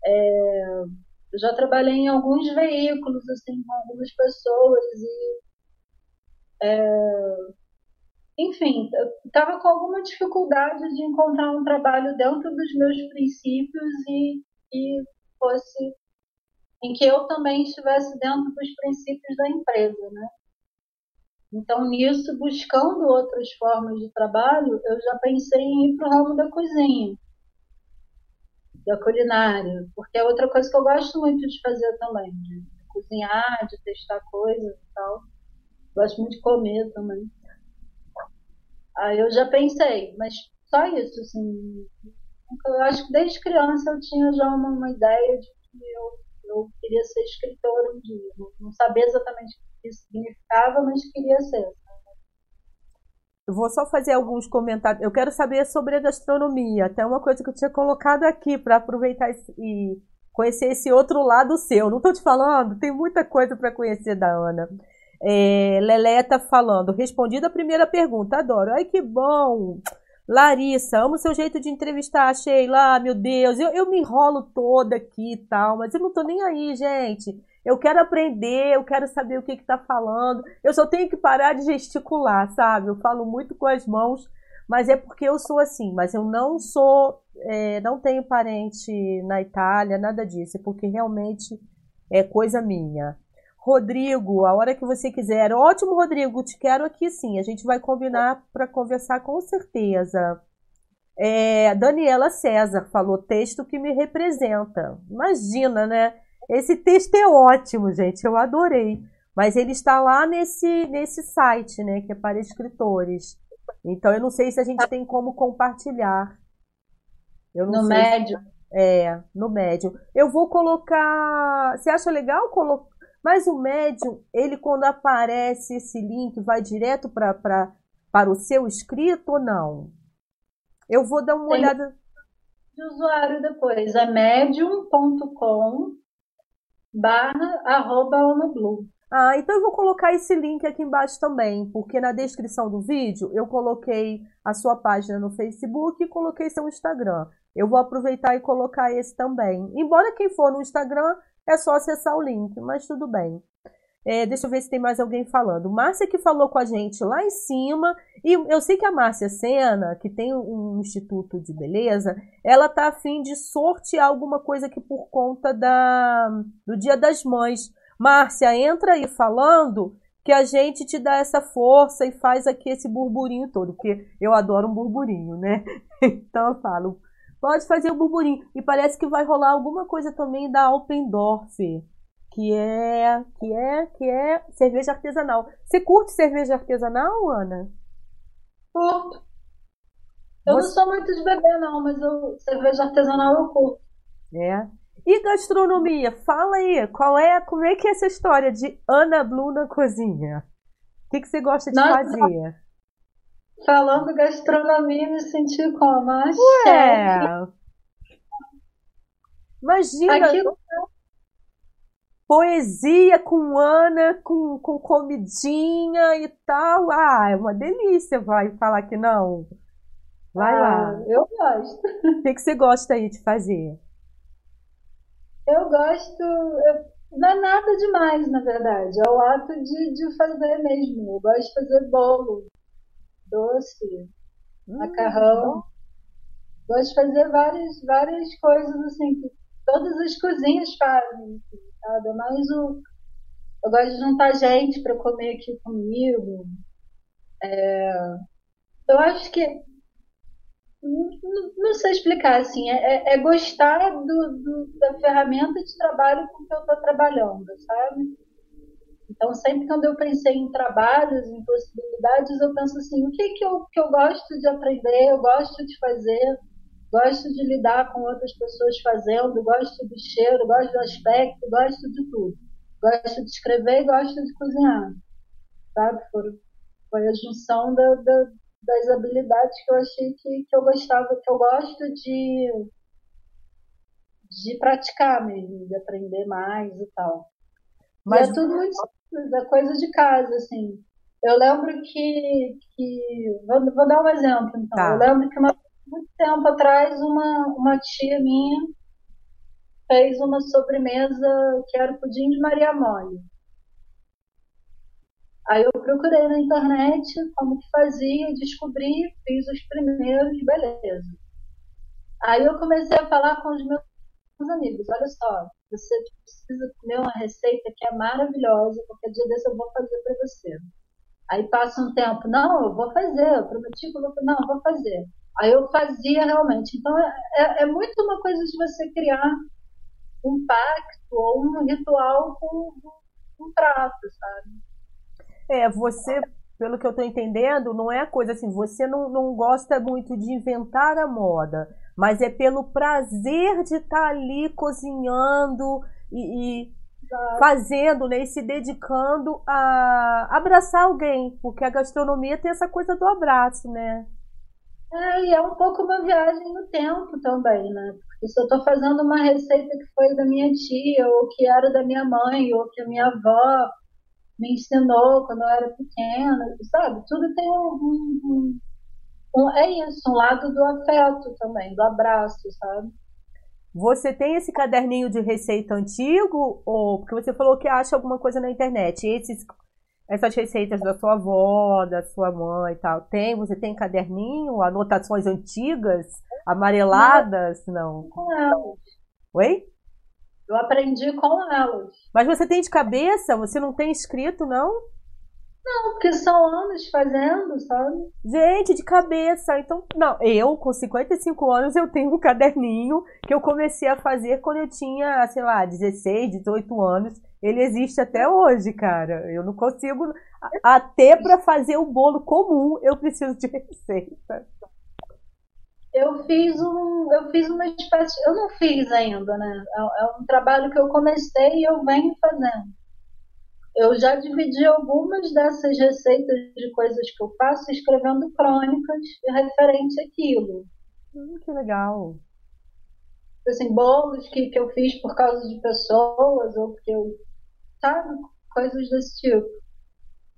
É, eu já trabalhei em alguns veículos, assim, com algumas pessoas e é, enfim, estava com alguma dificuldade de encontrar um trabalho dentro dos meus princípios e que fosse em que eu também estivesse dentro dos princípios da empresa, né? Então, nisso, buscando outras formas de trabalho, eu já pensei em ir para o ramo da cozinha, da culinária, porque é outra coisa que eu gosto muito de fazer também, de cozinhar, de testar coisas e tal. Gosto muito de comer também. Aí eu já pensei, mas só isso, assim. Eu acho que desde criança eu tinha já uma, uma ideia de que eu, eu queria ser escritora um dia. Não, sabia exatamente que significava, mas queria ser. Eu vou só fazer alguns comentários. Eu quero saber sobre a gastronomia, até uma coisa que eu tinha colocado aqui para aproveitar e conhecer esse outro lado seu. Não estou te falando, tem muita coisa para conhecer da Ana. É, tá falando, respondida a primeira pergunta, adoro. Ai, que bom! Larissa, amo seu jeito de entrevistar, Sheila. Meu Deus, eu, eu me enrolo toda aqui e tal, mas eu não tô nem aí, gente. Eu quero aprender, eu quero saber o que está falando. Eu só tenho que parar de gesticular, sabe? Eu falo muito com as mãos, mas é porque eu sou assim. Mas eu não sou, é, não tenho parente na Itália, nada disso. É porque realmente é coisa minha. Rodrigo, a hora que você quiser. Ótimo, Rodrigo, te quero aqui sim. A gente vai combinar para conversar com certeza. É, Daniela César falou texto que me representa. Imagina, né? Esse texto é ótimo, gente. Eu adorei. Mas ele está lá nesse, nesse site, né? Que é para escritores. Então eu não sei se a gente tem como compartilhar. Eu no médio. É, no médium. Eu vou colocar. Você acha legal colocar? Mas o médium, ele quando aparece esse link, vai direto pra, pra, para o seu escrito ou não? Eu vou dar uma Tem olhada. De usuário depois. É medium.com barra arroba Blue. Ah, então eu vou colocar esse link aqui embaixo também, porque na descrição do vídeo eu coloquei a sua página no Facebook e coloquei seu Instagram. Eu vou aproveitar e colocar esse também. Embora quem for no Instagram é só acessar o link, mas tudo bem. É, deixa eu ver se tem mais alguém falando. Márcia que falou com a gente lá em cima. E eu sei que a Márcia Sena, que tem um instituto de beleza, ela tá afim de sortear alguma coisa aqui por conta da, do Dia das Mães. Márcia, entra aí falando que a gente te dá essa força e faz aqui esse burburinho todo, porque eu adoro um burburinho, né? Então eu falo, pode fazer o burburinho. E parece que vai rolar alguma coisa também da Alpendorf, que é, que é, que é cerveja artesanal. Você curte cerveja artesanal, Ana? Curto. Eu Você... não sou muito de beber, não, mas eu, cerveja artesanal eu curto. É. E gastronomia? Fala aí, qual é, como é que é essa história de Ana Blue na cozinha? O que, que você gosta de Nossa, fazer? Falando gastronomia, me senti como? A Ué! Imagina! Aquilo... Poesia com Ana, com, com comidinha e tal. Ah, é uma delícia, vai falar que não. Vai ah, lá. Eu gosto. O que, que você gosta aí de fazer? Eu gosto. Eu, não é nada demais, na verdade. É o ato de, de fazer mesmo. Eu gosto de fazer bolo doce, hum, macarrão. Gosto de fazer várias, várias coisas assim, que todas as cozinhas fazem, assim, sabe? É mais o. Eu gosto de juntar gente para comer aqui comigo. É, eu acho que. Não, não sei explicar, assim, é, é, é gostar do, do, da ferramenta de trabalho com que eu estou trabalhando, sabe? Então, sempre quando eu pensei em trabalhos, em possibilidades, eu penso assim: o que, que, eu, que eu gosto de aprender, eu gosto de fazer, gosto de lidar com outras pessoas fazendo, gosto do cheiro, gosto do aspecto, gosto de tudo. Gosto de escrever e gosto de cozinhar. Sabe? Foi, foi a junção da, da, das habilidades que eu achei que, que eu gostava, que eu gosto de, de praticar mesmo, de aprender mais e tal. Mas e é tudo muito simples, é coisa de casa, assim. Eu lembro que. que vou, vou dar um exemplo, então. Tá. Eu lembro que uma, muito tempo atrás uma, uma tia minha fez uma sobremesa que era o pudim de Maria Mole. Aí eu procurei na internet como que fazia, descobri, fiz os primeiros, beleza. Aí eu comecei a falar com os meus amigos, olha só, você precisa comer uma receita que é maravilhosa, qualquer dia desse eu vou fazer para você. Aí passa um tempo, não, eu vou fazer, eu prometi que eu vou não, eu vou fazer. Aí eu fazia realmente. Então é, é, é muito uma coisa de você criar um pacto ou um ritual com, com um prato, sabe? É, você, pelo que eu estou entendendo, não é coisa assim, você não, não gosta muito de inventar a moda mas é pelo prazer de estar tá ali cozinhando e, e fazendo, né, e se dedicando a abraçar alguém, porque a gastronomia tem essa coisa do abraço, né? É, e é um pouco uma viagem no tempo também, né? Porque se eu estou fazendo uma receita que foi da minha tia, ou que era da minha mãe, ou que a minha avó me ensinou quando eu era pequena, sabe? Tudo tem um, um, um, é isso, um lado do afeto também, do abraço, sabe? Você tem esse caderninho de receita antigo? Ou porque você falou que acha alguma coisa na internet? Esses, essas receitas da sua avó, da sua mãe e tal, tem? Você tem caderninho? Anotações antigas? Amareladas? Não. Com elas. Oi? Eu aprendi com elas. Mas você tem de cabeça? Você não tem escrito, não? Não, porque são anos fazendo, sabe? Gente, de cabeça. Então, não, eu com 55 anos eu tenho um caderninho que eu comecei a fazer quando eu tinha, sei lá, 16, 18 anos. Ele existe até hoje, cara. Eu não consigo. Até para fazer o bolo comum, eu preciso de receita. Eu fiz um, eu fiz uma espécie, eu não fiz ainda, né? É, é um trabalho que eu comecei e eu venho fazendo. Eu já dividi algumas dessas receitas de coisas que eu faço escrevendo crônicas referente àquilo. Hum, que legal. Assim, bolos que, que eu fiz por causa de pessoas ou porque eu. Sabe? Coisas desse tipo.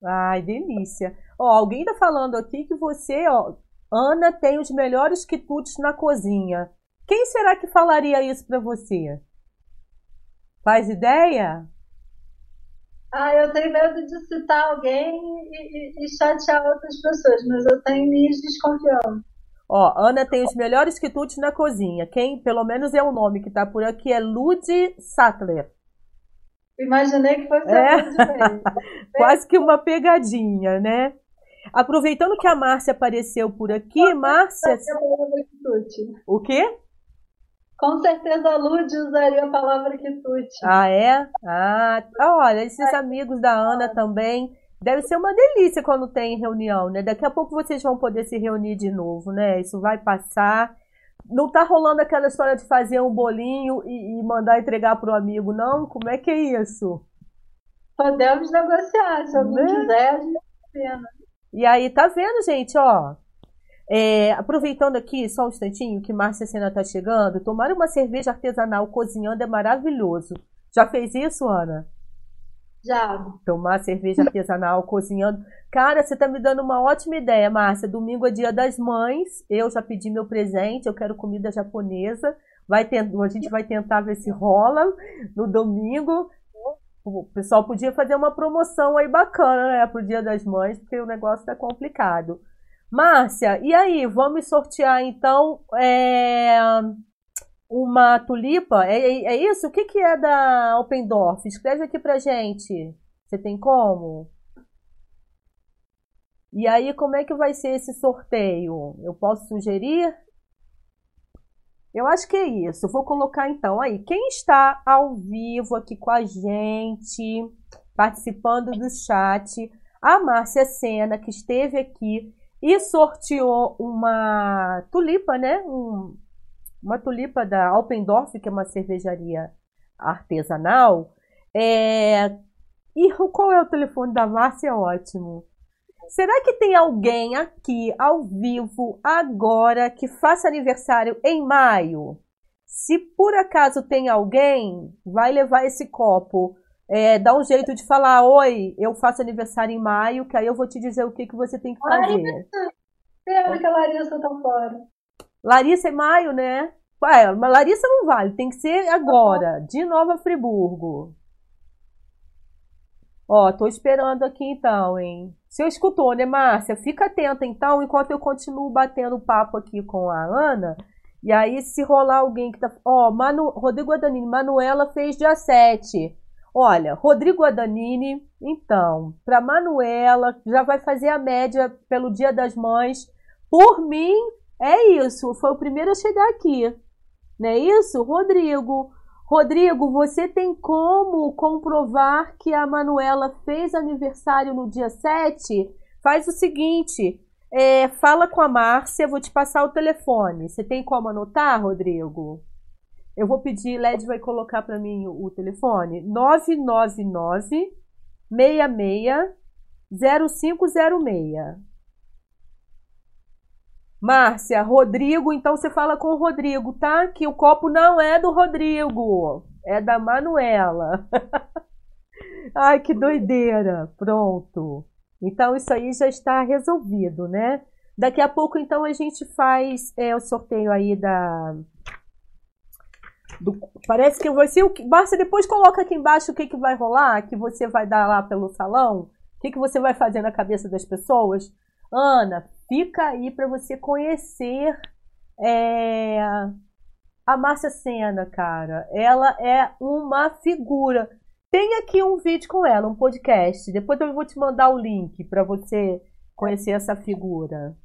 Ai, delícia. Ó, alguém tá falando aqui que você, ó, Ana tem os melhores quitutes na cozinha. Quem será que falaria isso para você? Faz ideia? Ah, eu tenho medo de citar alguém e, e, e chatear outras pessoas, mas eu tenho minhas desconfianças. Ó, Ana tem os melhores quitutes na cozinha. Quem, pelo menos é o nome que tá por aqui, é Ludi Sattler. Imaginei que fosse é. Quase que uma pegadinha, né? Aproveitando que a Márcia apareceu por aqui, Márcia. O quê? Com certeza a Lud usaria a palavra quitute. Ah, é? Ah, olha, esses é. amigos da Ana também. Deve ser uma delícia quando tem reunião, né? Daqui a pouco vocês vão poder se reunir de novo, né? Isso vai passar. Não tá rolando aquela história de fazer um bolinho e, e mandar entregar pro amigo, não? Como é que é isso? Podemos negociar, se alguém né? quiser, a gente pena. E aí, tá vendo, gente, ó? É, aproveitando aqui, só um instantinho, que Márcia Sena tá chegando, tomar uma cerveja artesanal cozinhando é maravilhoso. Já fez isso, Ana? Já. Tomar cerveja artesanal cozinhando. Cara, você tá me dando uma ótima ideia, Márcia. Domingo é dia das mães. Eu já pedi meu presente, eu quero comida japonesa. Vai ter, a gente vai tentar ver se rola no domingo o pessoal podia fazer uma promoção aí bacana, né, pro Dia das Mães, porque o negócio tá complicado. Márcia, e aí, vamos sortear então é, uma tulipa? É, é, é, isso? O que, que é da Alpendorf? Escreve aqui pra gente. Você tem como? E aí, como é que vai ser esse sorteio? Eu posso sugerir? Eu acho que é isso. Vou colocar então aí. Quem está ao vivo aqui com a gente, participando do chat, a Márcia Sena, que esteve aqui e sorteou uma tulipa, né? Um, uma tulipa da Alpendorf, que é uma cervejaria artesanal. É... E qual é o telefone da Márcia? Ótimo. Será que tem alguém aqui ao vivo agora que faça aniversário em maio? Se por acaso tem alguém, vai levar esse copo. É, dá um jeito de falar: Oi, eu faço aniversário em maio, que aí eu vou te dizer o que, que você tem que fazer. Pena que a Larissa tá fora. Larissa é maio, né? Mas Larissa não vale, tem que ser agora, de Nova Friburgo. Ó, tô esperando aqui então, hein? Você escutou, né, Márcia? Fica atenta então, enquanto eu continuo batendo papo aqui com a Ana. E aí, se rolar alguém que tá. Ó, Manu... Rodrigo Adanini, Manuela fez dia 7. Olha, Rodrigo Adanini, então, para Manuela, já vai fazer a média pelo Dia das Mães. Por mim, é isso. Foi o primeiro a chegar aqui. Não é isso? Rodrigo. Rodrigo, você tem como comprovar que a Manuela fez aniversário no dia 7? Faz o seguinte, é, fala com a Márcia, vou te passar o telefone. Você tem como anotar, Rodrigo? Eu vou pedir, Led vai colocar para mim o, o, telefone. 999 66 0506. Márcia, Rodrigo, então você fala com o Rodrigo, tá? Que o copo não é do Rodrigo, é da Manuela. Ai, que doideira. Pronto. Então isso aí já está resolvido, né? Daqui a pouco, então, a gente faz é, o sorteio aí da. Do, parece que que. Márcia, depois coloca aqui embaixo o que, que vai rolar, que você vai dar lá pelo salão. O que, que você vai fazer na cabeça das pessoas. Ana, fica aí para você conhecer é, a Márcia Senna, cara. Ela é uma figura. Tem aqui um vídeo com ela, um podcast. Depois eu vou te mandar o link para você conhecer essa figura.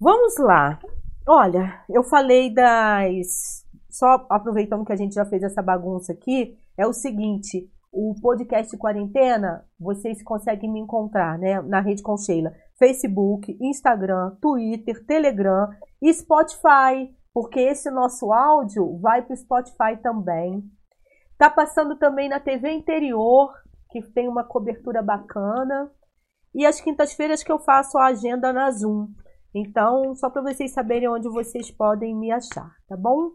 Vamos lá. Olha, eu falei das. Só aproveitando que a gente já fez essa bagunça aqui, é o seguinte: o podcast Quarentena, vocês conseguem me encontrar né, na Rede com Sheila. Facebook, Instagram, Twitter, Telegram e Spotify, porque esse nosso áudio vai para o Spotify também. Tá passando também na TV Interior, que tem uma cobertura bacana. E as quintas-feiras que eu faço a agenda na Zoom. Então, só para vocês saberem onde vocês podem me achar, tá bom?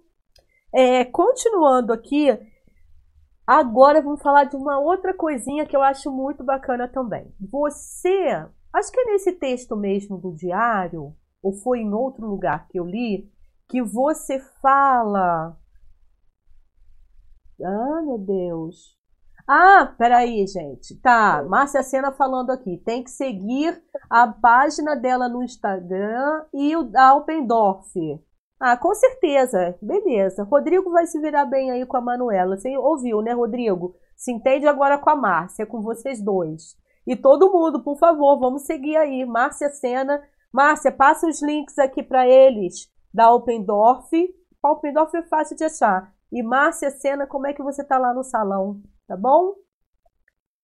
É, continuando aqui, agora vamos falar de uma outra coisinha que eu acho muito bacana também. Você, acho que é nesse texto mesmo do diário, ou foi em outro lugar que eu li, que você fala. Ah, meu Deus. Ah, peraí, gente. Tá, Márcia Sena falando aqui. Tem que seguir a página dela no Instagram e o da Alpendorf. Ah, com certeza. Beleza. Rodrigo vai se virar bem aí com a Manuela. Você ouviu, né, Rodrigo? Se entende agora com a Márcia, com vocês dois. E todo mundo, por favor, vamos seguir aí. Márcia Sena. Márcia, passa os links aqui para eles da Opendorf. A Opendorf é fácil de achar. E Márcia Sena, como é que você tá lá no salão? tá bom?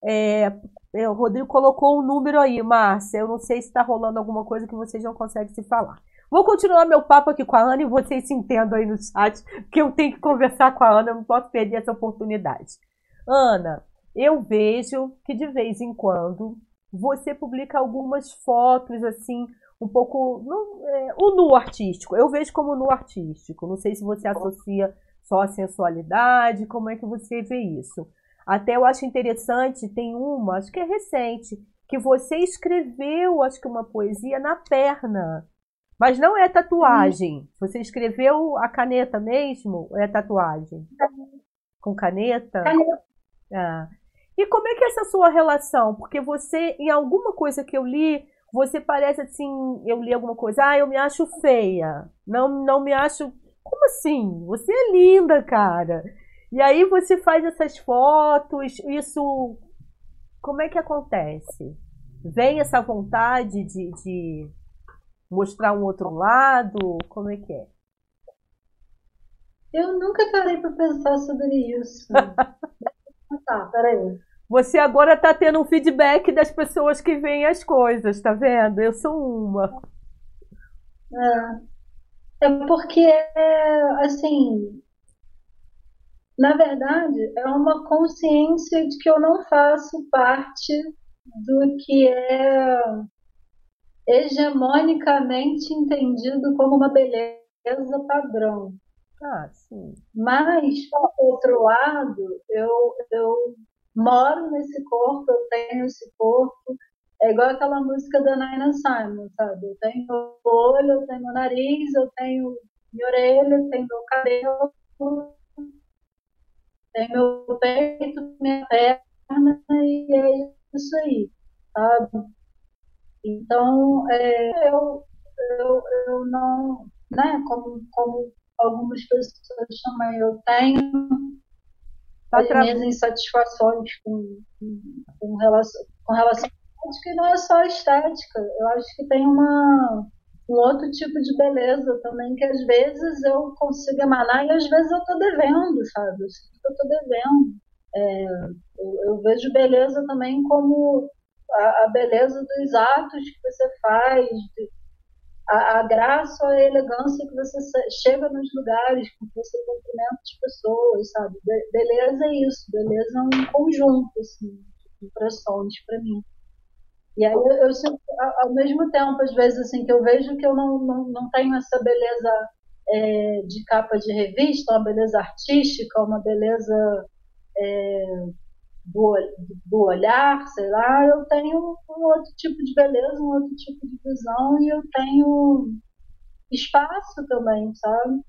É, é, o Rodrigo colocou um número aí, Márcia. Eu não sei se está rolando alguma coisa que vocês não conseguem se falar. Vou continuar meu papo aqui com a Ana e vocês se entendam aí no chat, porque eu tenho que conversar com a Ana, eu não posso perder essa oportunidade. Ana, eu vejo que de vez em quando você publica algumas fotos assim, um pouco. É, o nu artístico. Eu vejo como nu artístico. Não sei se você associa só a sensualidade, como é que você vê isso? Até eu acho interessante, tem uma, acho que é recente, que você escreveu, acho que uma poesia na perna. Mas não é tatuagem. Você escreveu a caneta mesmo? Ou é tatuagem? Com caneta? Caneta. Ah. E como é que é essa sua relação? Porque você, em alguma coisa que eu li, você parece assim, eu li alguma coisa, ah, eu me acho feia. Não, não me acho. Como assim? Você é linda, cara. E aí você faz essas fotos, isso. Como é que acontece? Vem essa vontade de, de mostrar um outro lado? Como é que é? Eu nunca parei para pensar sobre isso. tá, peraí. Você agora está tendo um feedback das pessoas que veem as coisas, tá vendo? Eu sou uma. É, é porque, assim, na verdade, é uma consciência de que eu não faço parte do que é hegemonicamente entendido como uma beleza padrão. Ah, sim. Mas, por outro lado, eu, eu moro nesse corpo, eu tenho esse corpo. É igual aquela música da Nina Simon, sabe? Eu tenho olho, eu tenho nariz, eu tenho minha orelha, eu tenho meu cabelo, tem meu peito, minha perna e é isso aí, sabe? Então, é, eu, eu, eu não, né, como, como algumas pessoas chamam, eu tenho tá as minhas insatisfações com, com, relação, com relação acho que não é só estética, eu acho que tem uma um outro tipo de beleza também que às vezes eu consigo emanar e às vezes eu estou devendo, sabe? Eu sinto que eu estou devendo. É, eu, eu, vejo beleza também como a, a, beleza dos atos que você faz, a, a, graça a elegância que você chega nos lugares, que você cumprimenta as pessoas, sabe? Be, beleza é isso, beleza é um conjunto assim, de impressões para mim. E aí eu, eu sinto, ao mesmo tempo, às vezes, assim, que eu vejo que eu não, não, não tenho essa beleza é, de capa de revista, uma beleza artística, uma beleza é, do, do olhar, sei lá, eu tenho um outro tipo de beleza, um outro tipo de visão e eu tenho espaço também, sabe?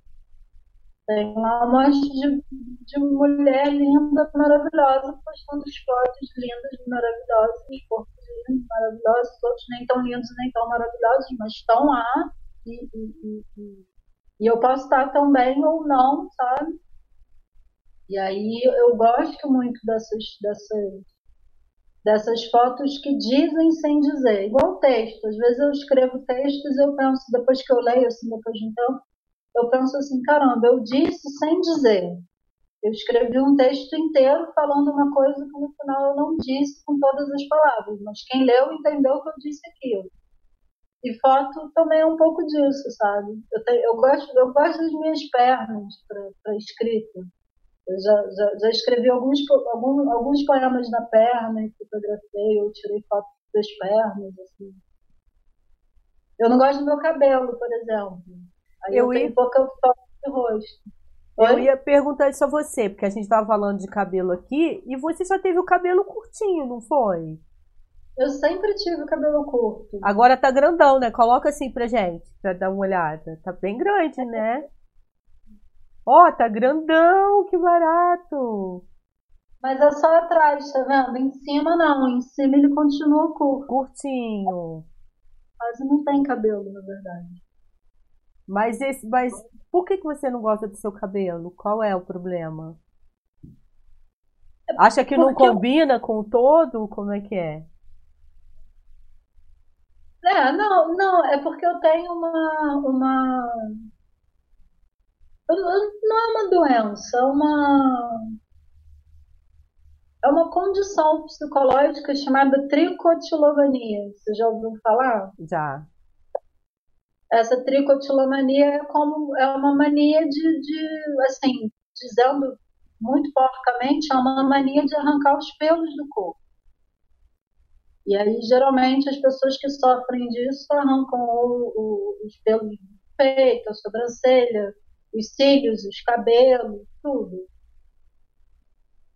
Tem uma mostra de, de mulher linda, maravilhosa, postando fotos lindas, maravilhosas, corpos lindos, maravilhosos, outros nem tão lindos nem tão maravilhosos, mas estão lá. E, e, e, e eu posso estar tão bem ou não, sabe? E aí eu gosto muito dessas, dessas, dessas fotos que dizem sem dizer, igual texto. Às vezes eu escrevo textos e eu penso, depois que eu leio, assim, depois de tempo, eu penso assim, caramba, eu disse sem dizer. Eu escrevi um texto inteiro falando uma coisa que no final eu não disse com todas as palavras, mas quem leu entendeu que eu disse aquilo. E foto também é um pouco disso, sabe? Eu, te, eu, gosto, eu gosto das minhas pernas para escrita. Eu já, já, já escrevi alguns, alguns, alguns poemas na perna e fotografei, eu tirei foto das pernas, assim. Eu não gosto do meu cabelo, por exemplo. Aí eu, eu tenho ia... pouca foto de rosto. Oi? Eu ia perguntar isso a você, porque a gente estava falando de cabelo aqui e você já teve o cabelo curtinho, não foi? Eu sempre tive o cabelo curto. Agora tá grandão, né? Coloca assim pra gente, pra dar uma olhada. Tá bem grande, né? Ó, oh, tá grandão, que barato. Mas é só atrás, tá vendo? Em cima não, em cima ele continua curto. Curtinho. Quase não tem cabelo, na verdade. Mas esse, mas por que, que você não gosta do seu cabelo? Qual é o problema? Acha que não combina eu... com o todo? Como é que é? É, não, não, é porque eu tenho uma, uma não é uma doença, é uma é uma condição psicológica chamada tricotilomania. Você já ouviu falar? Já. Essa tricotilomania é como é uma mania de, de assim, dizendo muito porcamente, é uma mania de arrancar os pelos do corpo. E aí, geralmente, as pessoas que sofrem disso arrancam o, o, os pelos do peito, a sobrancelha, os cílios, os cabelos, tudo.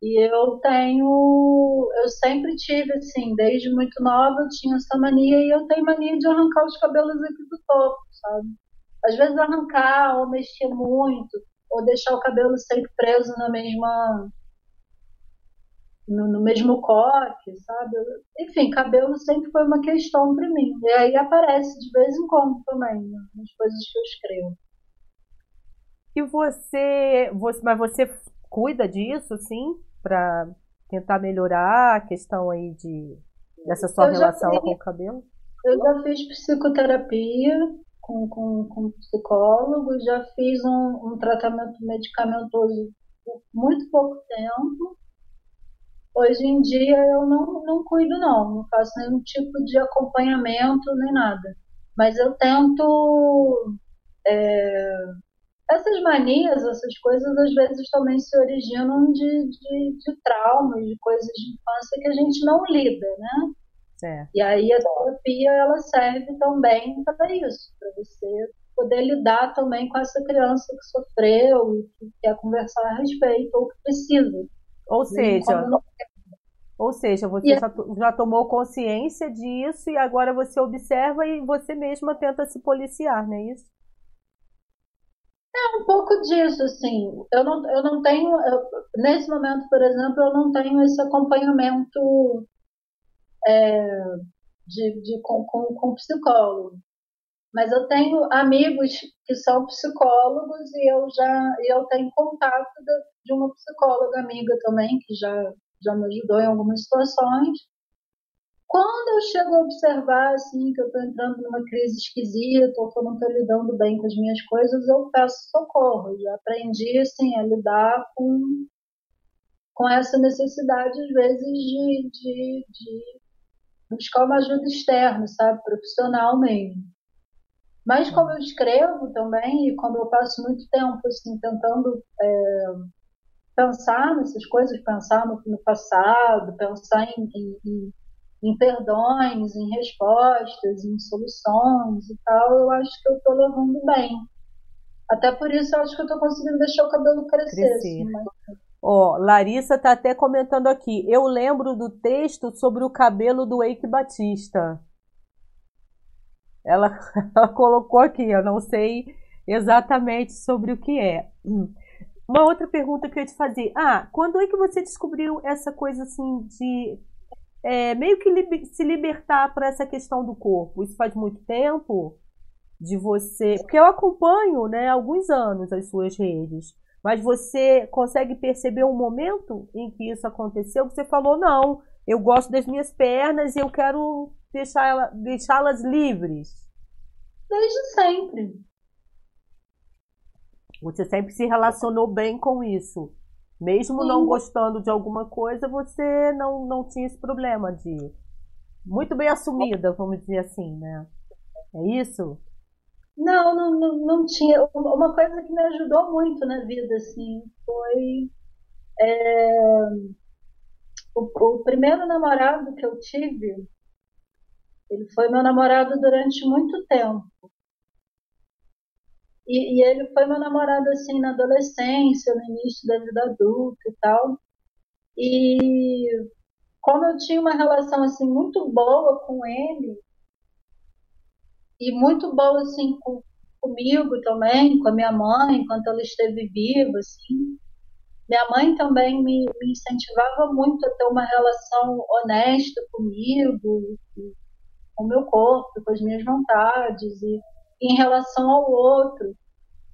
E eu tenho, eu sempre tive assim, desde muito nova eu tinha essa mania e eu tenho mania de arrancar os cabelos aqui do topo, sabe? Às vezes arrancar ou mexer muito, ou deixar o cabelo sempre preso na mesma no, no mesmo coque, sabe? Enfim, cabelo sempre foi uma questão para mim. E aí aparece de vez em quando também, né, nas coisas que eu escrevo. E você, você, mas você cuida disso, sim, para tentar melhorar a questão aí de dessa sua eu relação fiz, com o cabelo? Eu já fiz psicoterapia com, com, com psicólogo, já fiz um, um tratamento medicamentoso por muito pouco tempo. Hoje em dia eu não, não cuido não, não faço nenhum tipo de acompanhamento nem nada. Mas eu tento é, essas manias, essas coisas, às vezes também se originam de, de, de traumas, de coisas de infância que a gente não lida, né? Certo. E aí a terapia ela serve também para isso, para você poder lidar também com essa criança que sofreu e que quer conversar a respeito ou que precisa. Ou seja, não... ou seja, você já, já tomou consciência disso e agora você observa e você mesma tenta se policiar, não é isso? É um pouco disso, assim. Eu não, eu não tenho, eu, nesse momento, por exemplo, eu não tenho esse acompanhamento é, de, de, com, com, com psicólogo. Mas eu tenho amigos que são psicólogos e eu já eu tenho contato de, de uma psicóloga amiga também, que já, já me ajudou em algumas situações. Quando eu chego a observar assim que eu estou entrando numa crise esquisita ou que eu não estou lidando bem com as minhas coisas, eu peço socorro. Já aprendi assim a lidar com com essa necessidade às vezes de, de, de buscar uma ajuda externa, sabe, profissional mesmo. Mas como eu escrevo também e como eu passo muito tempo assim tentando é, pensar nessas coisas, pensar no, no passado, pensar em, em, em perdões, em respostas, em soluções e tal, eu acho que eu estou levando bem. Até por isso eu acho que eu estou conseguindo deixar o cabelo crescer. crescer. Assim, mas... Ó, Larissa está até comentando aqui. Eu lembro do texto sobre o cabelo do Eike Batista. Ela, ela colocou aqui, eu não sei exatamente sobre o que é. Hum. Uma outra pergunta que eu ia te fazer. Ah, quando é que você descobriu essa coisa assim de é, meio que li se libertar para essa questão do corpo. Isso faz muito tempo de você. Porque eu acompanho né, alguns anos as suas redes. Mas você consegue perceber um momento em que isso aconteceu? Você falou, não, eu gosto das minhas pernas e eu quero deixá-las deixá livres. Desde sempre. Você sempre se relacionou bem com isso. Mesmo Sim. não gostando de alguma coisa, você não, não tinha esse problema de. Muito bem assumida, vamos dizer assim, né? É isso? Não, não, não, não tinha. Uma coisa que me ajudou muito na vida, assim, foi. É, o, o primeiro namorado que eu tive, ele foi meu namorado durante muito tempo. E, e, ele foi meu namorado assim na adolescência, no início da vida adulta e tal. E como eu tinha uma relação assim muito boa com ele e muito boa assim com, comigo também, com a minha mãe, enquanto ela esteve viva, assim. Minha mãe também me, me incentivava muito a ter uma relação honesta comigo, com o meu corpo, com as minhas vontades e em relação ao outro.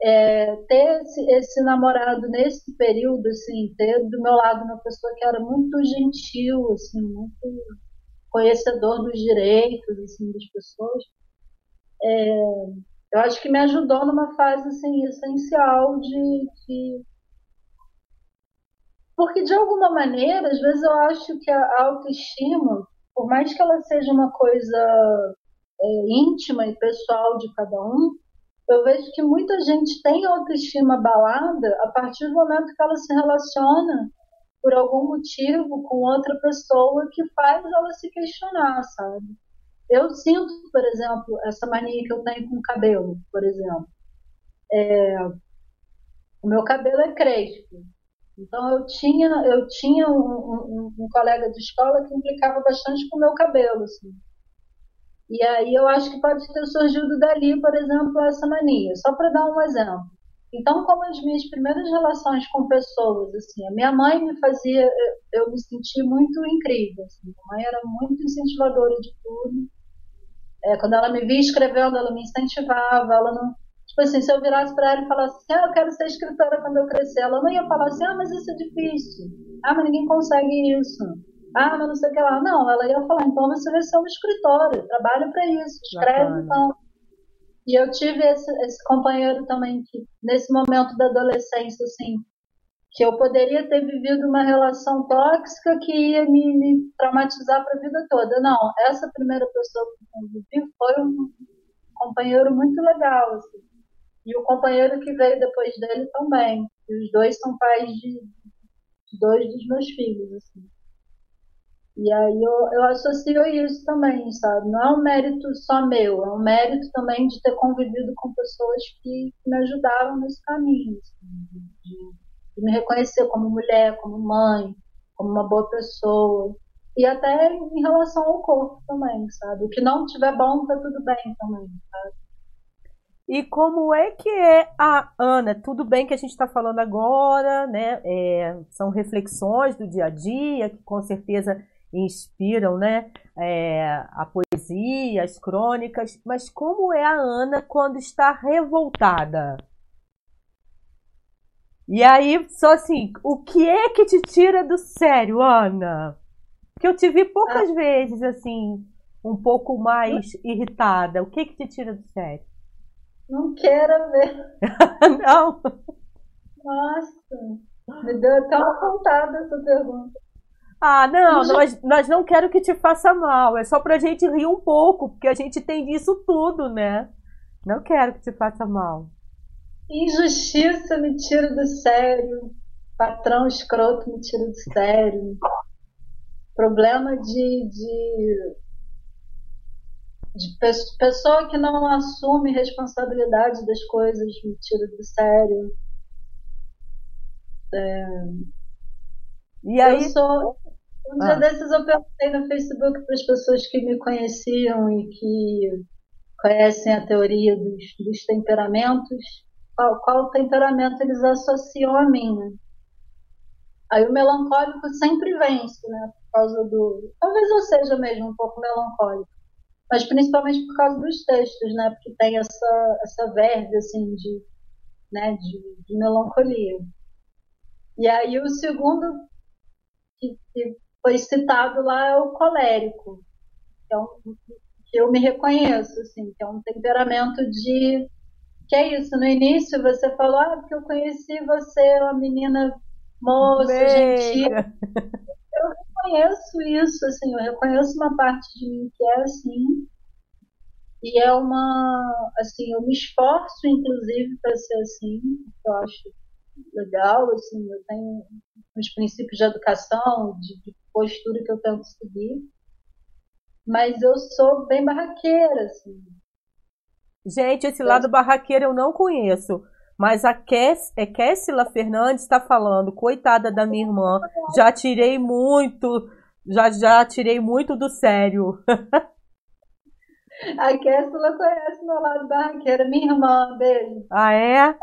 É, ter esse, esse, namorado nesse período, assim, ter do meu lado uma pessoa que era muito gentil, assim, muito conhecedor dos direitos, assim, das pessoas, é, eu acho que me ajudou numa fase, assim, essencial de, de porque de alguma maneira, às vezes eu acho que a autoestima, por mais que ela seja uma coisa íntima e pessoal de cada um, eu vejo que muita gente tem autoestima abalada a partir do momento que ela se relaciona por algum motivo com outra pessoa que faz ela se questionar, sabe? Eu sinto, por exemplo, essa mania que eu tenho com o cabelo, por exemplo. É, o meu cabelo é crespo. Então eu tinha, eu tinha um, um, um colega de escola que implicava bastante com o meu cabelo, assim. E aí eu acho que pode ter surgido dali, por exemplo, essa mania. Só para dar um exemplo. Então, como as minhas primeiras relações com pessoas, assim, a minha mãe me fazia, eu me senti muito incrível. Assim, minha mãe era muito incentivadora de tudo. É, quando ela me via escrevendo, ela me incentivava. Ela não, tipo assim, se eu virasse para ela e falasse assim, ah, eu quero ser escritora quando eu crescer, ela não ia falar assim, ah, mas isso é difícil. Ah, mas ninguém consegue isso ah, mas não sei o que lá. Não, ela ia falar, então você vai ser uma escritora, trabalha para isso, escreve então. E eu tive esse, esse companheiro também que, nesse momento da adolescência, assim, que eu poderia ter vivido uma relação tóxica que ia me, me traumatizar para a vida toda. Não, essa primeira pessoa que eu vivi foi um companheiro muito legal, assim. E o companheiro que veio depois dele também. E os dois são pais de, de dois dos meus filhos, assim. E aí eu, eu associo isso também, sabe? Não é um mérito só meu, é um mérito também de ter convivido com pessoas que, me ajudaram nesse caminho, de, de, me reconhecer como mulher, como mãe, como uma boa pessoa. E até em relação ao corpo também, sabe? O que não tiver bom, tá tudo bem também, sabe? E como é que é a Ana? Tudo bem que a gente está falando agora, né? É, são reflexões do dia a dia, que com certeza inspiram né, é, a poesia, as crônicas, mas como é a Ana quando está revoltada? E aí, só assim, o que é que te tira do sério, Ana? Que eu te vi poucas ah. vezes, assim, um pouco mais irritada. O que que te tira do sério? Não quero ver. Não? Nossa, me deu até uma pontada essa pergunta. Ah, não, nós, nós não quero que te faça mal. É só pra gente rir um pouco, porque a gente tem disso tudo, né? Não quero que te faça mal. Injustiça me tira do sério. Patrão escroto me tira do sério. Problema de, de, de pessoa que não assume responsabilidade das coisas me tira do sério. É, e aí, eu sou, um dia ah. desses eu perguntei no Facebook para as pessoas que me conheciam e que conhecem a teoria dos, dos temperamentos, qual, qual temperamento eles associam a mim. Né? Aí o melancólico sempre vence, né? Por causa do. Talvez eu seja mesmo um pouco melancólico, mas principalmente por causa dos textos, né? Porque tem essa, essa verve, assim, de, né? de, de melancolia. E aí o segundo que, que foi citado lá é o colérico, que eu me reconheço, assim, que é um temperamento de que é isso, no início você falou, ah, porque eu conheci você, uma menina moça, gentil. Eu reconheço isso, assim, eu reconheço uma parte de mim que é assim. E é uma, assim, eu me esforço, inclusive, para ser assim, eu acho legal, assim, eu tenho uns princípios de educação, de, de postura que eu tento seguir, mas eu sou bem barraqueira, assim. Gente, esse lado barraqueiro eu não conheço. Mas a é Kessila Fernandes está falando, coitada da minha irmã, já tirei muito, já já tirei muito do sério. A Kessila conhece meu lado barraqueira, minha irmã, beijo. Ah, é?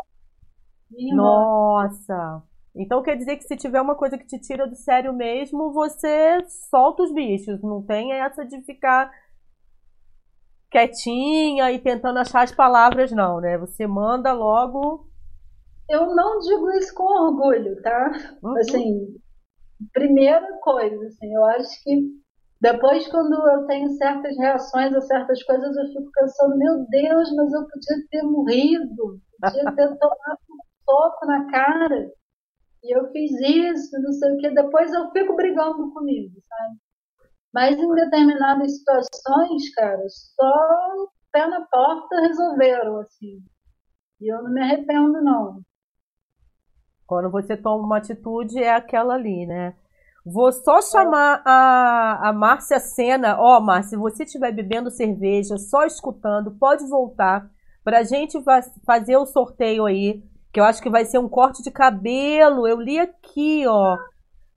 Minha Nossa! Então quer dizer que se tiver uma coisa que te tira do sério mesmo, você solta os bichos. Não tem essa de ficar quietinha e tentando achar as palavras, não, né? Você manda logo. Eu não digo isso com orgulho, tá? Uhum. Assim, primeira coisa, assim, eu acho que depois, quando eu tenho certas reações a certas coisas, eu fico pensando, meu Deus, mas eu podia ter morrido, podia ter tomado um soco na cara, e eu fiz isso, não sei o que. Depois eu fico brigando comigo, sabe? Mas em determinadas situações, cara, só pé na porta resolveram, assim. E eu não me arrependo, não. Quando você toma uma atitude, é aquela ali, né? Vou só chamar a, a Márcia Sena. Ó, oh, Márcia, se você estiver bebendo cerveja, só escutando, pode voltar pra gente fazer o sorteio aí, que eu acho que vai ser um corte de cabelo. Eu li aqui, ó.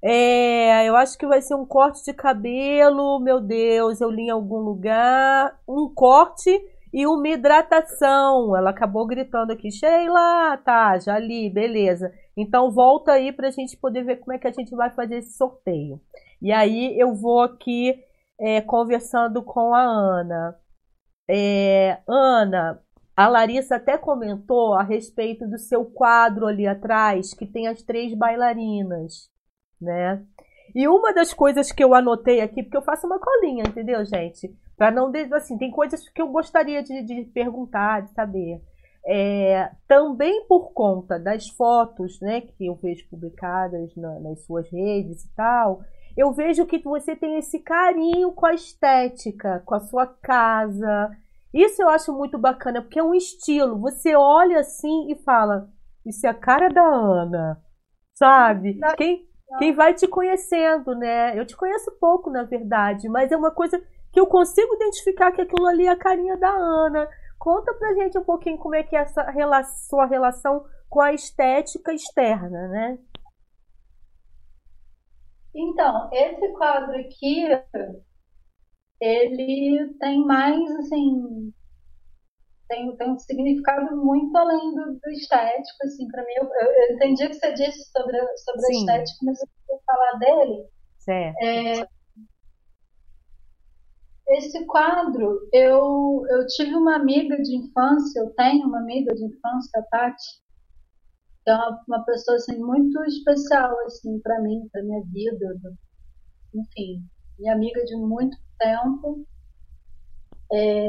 É, eu acho que vai ser um corte de cabelo, meu Deus, eu li em algum lugar. Um corte e uma hidratação. Ela acabou gritando aqui, Sheila, tá, já li, beleza. Então volta aí para a gente poder ver como é que a gente vai fazer esse sorteio. E aí eu vou aqui é, conversando com a Ana. É, Ana, a Larissa até comentou a respeito do seu quadro ali atrás, que tem as três bailarinas né? E uma das coisas que eu anotei aqui, porque eu faço uma colinha, entendeu, gente? Para não. Assim, tem coisas que eu gostaria de, de perguntar, de saber. É, também por conta das fotos né, que eu vejo publicadas na, nas suas redes e tal, eu vejo que você tem esse carinho com a estética, com a sua casa. Isso eu acho muito bacana, porque é um estilo. Você olha assim e fala: Isso é a cara da Ana, sabe? Quem, quem vai te conhecendo, né? Eu te conheço pouco, na verdade, mas é uma coisa que eu consigo identificar que aquilo ali é a carinha da Ana. Conta pra gente um pouquinho como é que é essa relação, sua relação com a estética externa, né? Então, esse quadro aqui, ele tem mais, assim, tem, tem um significado muito além do, do estético, assim, para mim. Eu, eu, entendi o que você disse sobre, sobre a estética, mas eu queria falar dele. Certo. É, esse quadro, eu, eu tive uma amiga de infância, eu tenho uma amiga de infância, a Tati, que é uma, uma pessoa assim, muito especial assim, para mim, para minha vida. Enfim, minha amiga de muito tempo. É,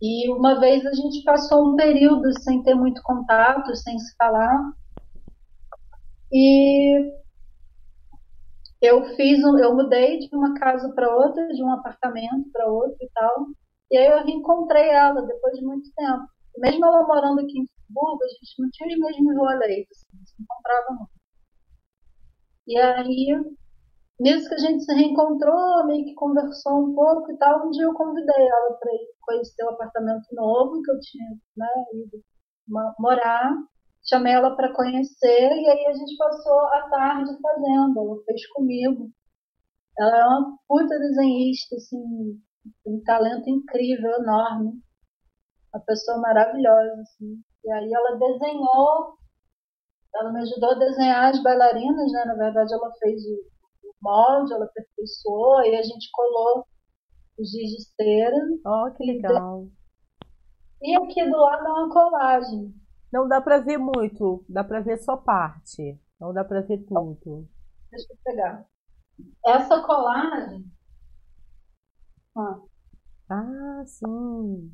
e uma vez a gente passou um período sem ter muito contato, sem se falar. E eu fiz um, eu mudei de uma casa para outra, de um apartamento para outro e tal. E aí eu reencontrei ela depois de muito tempo. Mesmo ela morando aqui em Friburgo, a gente não tinha os mesmos rolês, assim, se encontrava muito. E aí Nisso que a gente se reencontrou, meio que conversou um pouco e tal, um dia eu convidei ela para ir conhecer o apartamento novo que eu tinha né, ido morar. Chamei ela para conhecer e aí a gente passou a tarde fazendo. Ela fez comigo. Ela é uma puta desenhista, assim, um talento incrível, enorme. Uma pessoa maravilhosa, assim. E aí ela desenhou, ela me ajudou a desenhar as bailarinas, né? Na verdade, ela fez o, molde, ela aperfeiçoou e a gente colou os giz de cera. Oh, que legal. E aqui do lado é uma colagem. Não dá para ver muito, dá para ver só parte. Não dá para ver tudo. Deixa eu pegar. Essa colagem. Ah, ah sim.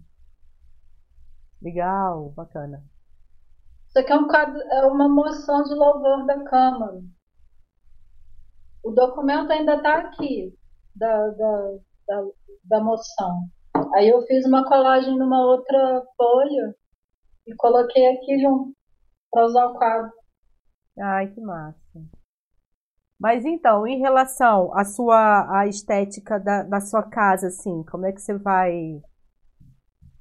Legal, bacana. Isso aqui é, um quadro, é uma moção de louvor da Câmara. O documento ainda está aqui, da, da, da, da moção. Aí eu fiz uma colagem numa outra folha e coloquei aqui junto para usar o quadro. Ai, que massa. Mas então, em relação à sua à estética da, da sua casa, assim, como é que você vai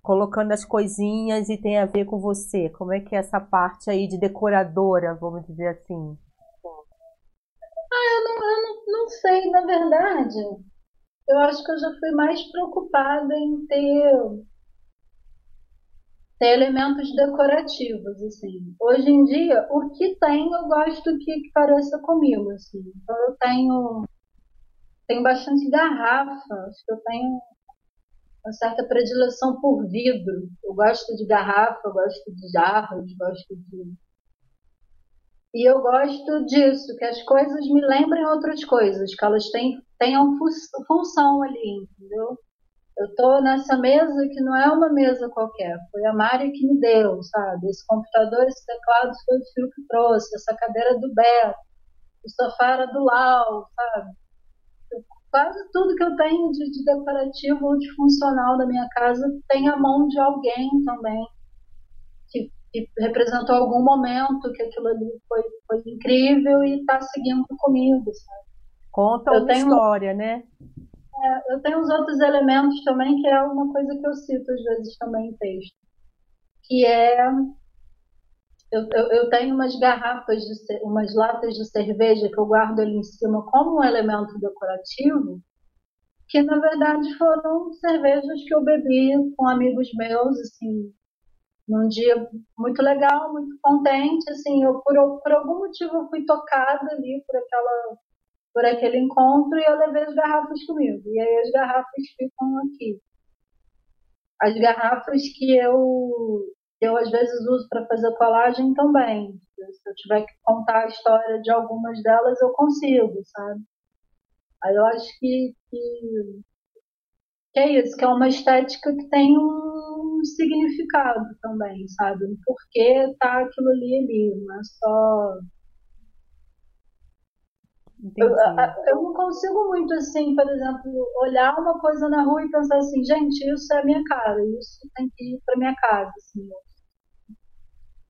colocando as coisinhas e tem a ver com você? Como é que é essa parte aí de decoradora, vamos dizer assim? Ah, eu não, eu não, não sei, na verdade. Eu acho que eu já fui mais preocupada em ter ter elementos decorativos, assim. Hoje em dia, o que tem eu gosto que, que pareça comigo, assim. Então eu tenho tenho bastante garrafa, acho que eu tenho uma certa predileção por vidro. Eu gosto de garrafa, eu gosto de jarras, gosto de e eu gosto disso, que as coisas me lembrem outras coisas, que elas tenham, tenham função ali, entendeu? Eu tô nessa mesa que não é uma mesa qualquer, foi a Mari que me deu, sabe? Esse computador, esse teclado foi o Fio que trouxe, essa cadeira do Beto, o sofá era do Lau, sabe? quase tudo que eu tenho de, de decorativo ou de funcional da minha casa tem a mão de alguém também que, representou algum momento que aquilo ali foi, foi incrível e está seguindo comigo, sabe? Conta eu uma tenho... história, né? É, eu tenho uns outros elementos também, que é uma coisa que eu cito às vezes também em texto, que é eu, eu, eu, tenho umas garrafas, de, umas latas de cerveja que eu guardo ali em cima como um elemento decorativo, que na verdade foram cervejas que eu bebi com amigos meus, assim, num dia muito legal, muito contente, assim, eu por, por algum motivo eu fui tocada ali por aquela por aquele encontro e eu levei as garrafas comigo. E aí as garrafas ficam aqui. As garrafas que eu, eu às vezes uso para fazer colagem também. Se eu tiver que contar a história de algumas delas, eu consigo, sabe? Aí eu acho que, que, que é isso, que é uma estética que tem um significado também, sabe? Por que tá aquilo ali ali, não é só eu, eu, não consigo muito assim, por exemplo, olhar uma coisa na rua e pensar assim, gente, isso é a minha cara, isso tem que ir para minha casa, assim. Eu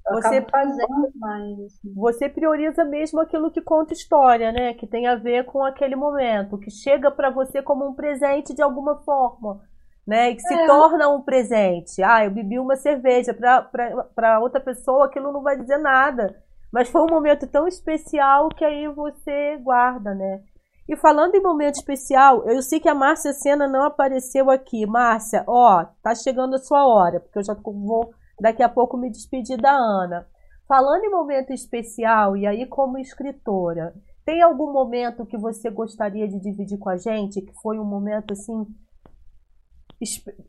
você fazendo mais. Assim. Você prioriza mesmo aquilo que conta história, né? Que tem a ver com aquele momento, que chega para você como um presente de alguma forma, né? E que se é. torna um presente. Ah, eu bebi uma cerveja para outra pessoa, aquilo não vai dizer nada mas foi um momento tão especial que aí você guarda, né? E falando em momento especial, eu sei que a Márcia Sena não apareceu aqui. Márcia, ó, tá chegando a sua hora, porque eu já vou daqui a pouco me despedir da Ana. Falando em momento especial, e aí como escritora, tem algum momento que você gostaria de dividir com a gente, que foi um momento assim.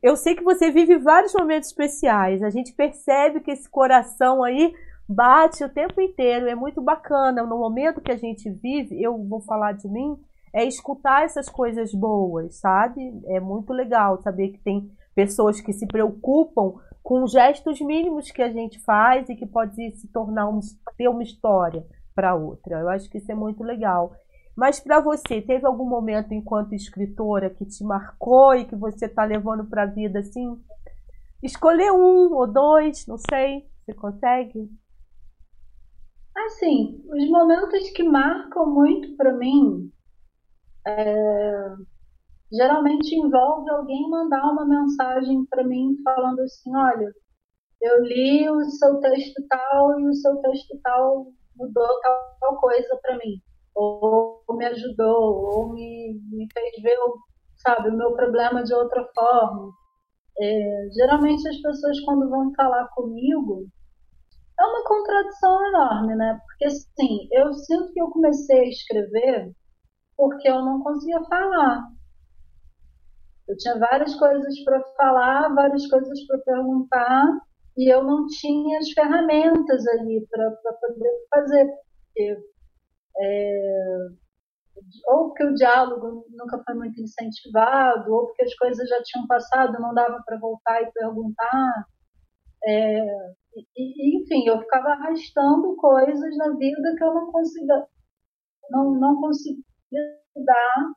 Eu sei que você vive vários momentos especiais, a gente percebe que esse coração aí bate o tempo inteiro, é muito bacana. No momento que a gente vive, eu vou falar de mim, é escutar essas coisas boas, sabe? É muito legal saber que tem pessoas que se preocupam com gestos mínimos que a gente faz e que pode se tornar um, ter uma história para outra. Eu acho que isso é muito legal. Mas para você, teve algum momento enquanto escritora que te marcou e que você está levando para a vida assim? Escolher um ou dois, não sei. Você consegue? Assim, os momentos que marcam muito para mim é, geralmente envolve alguém mandar uma mensagem para mim falando assim, olha, eu li o seu texto tal e o seu texto tal mudou tal, tal coisa para mim, ou me ajudou, ou me, me fez ver, sabe, o meu problema de outra forma. É, geralmente as pessoas quando vão falar comigo é uma contradição enorme, né? Porque assim, eu sinto que eu comecei a escrever porque eu não conseguia falar. Eu tinha várias coisas para falar, várias coisas para perguntar, e eu não tinha as ferramentas ali para poder fazer. Porque, é, ou porque o diálogo nunca foi muito incentivado, ou porque as coisas já tinham passado, não dava para voltar e perguntar. É, e, enfim, eu ficava arrastando coisas na vida que eu não conseguia, não, não conseguia dar.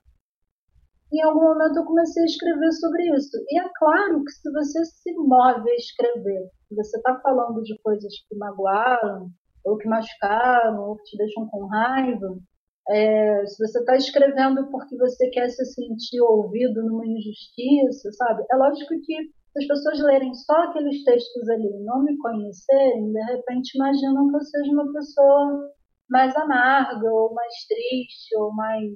Em algum momento eu comecei a escrever sobre isso. E é claro que se você se move a escrever, se você está falando de coisas que magoaram, ou que machucaram, ou que te deixam com raiva, é, se você está escrevendo porque você quer se sentir ouvido numa injustiça, sabe? É lógico que se as pessoas lerem só aqueles textos ali e não me conhecerem, de repente imaginam que eu seja uma pessoa mais amarga, ou mais triste, ou mais.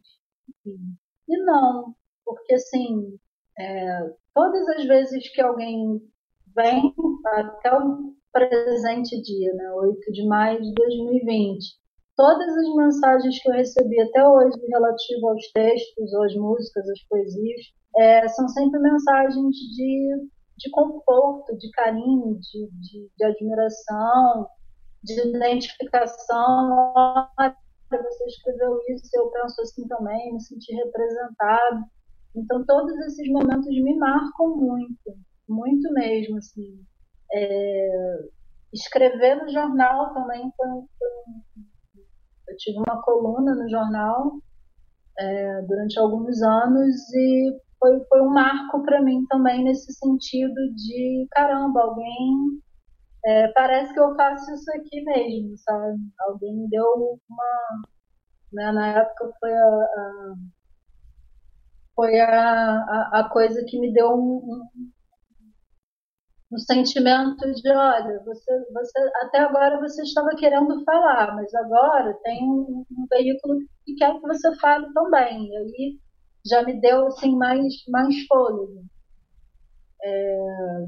Enfim. E não, porque assim, é, todas as vezes que alguém vem até o presente dia, né, 8 de maio de 2020, todas as mensagens que eu recebi até hoje relativo aos textos, ou às músicas, às poesias, é, são sempre mensagens de, de conforto, de carinho, de, de, de admiração, de identificação. Você escreveu isso, eu penso assim também, me senti representado. Então, todos esses momentos me marcam muito, muito mesmo, assim. É, escrever no jornal também foi, foi eu tive uma coluna no jornal é, durante alguns anos e foi, foi um marco para mim também nesse sentido de caramba, alguém é, parece que eu faço isso aqui mesmo, sabe? Alguém me deu uma. Né, na época foi a, a foi a, a, a, coisa que me deu um, um, um sentimento de, olha, você, você até agora você estava querendo falar, mas agora tem um, um veículo que quer que você fale também. E aí já me deu assim mais mais fôlego. É...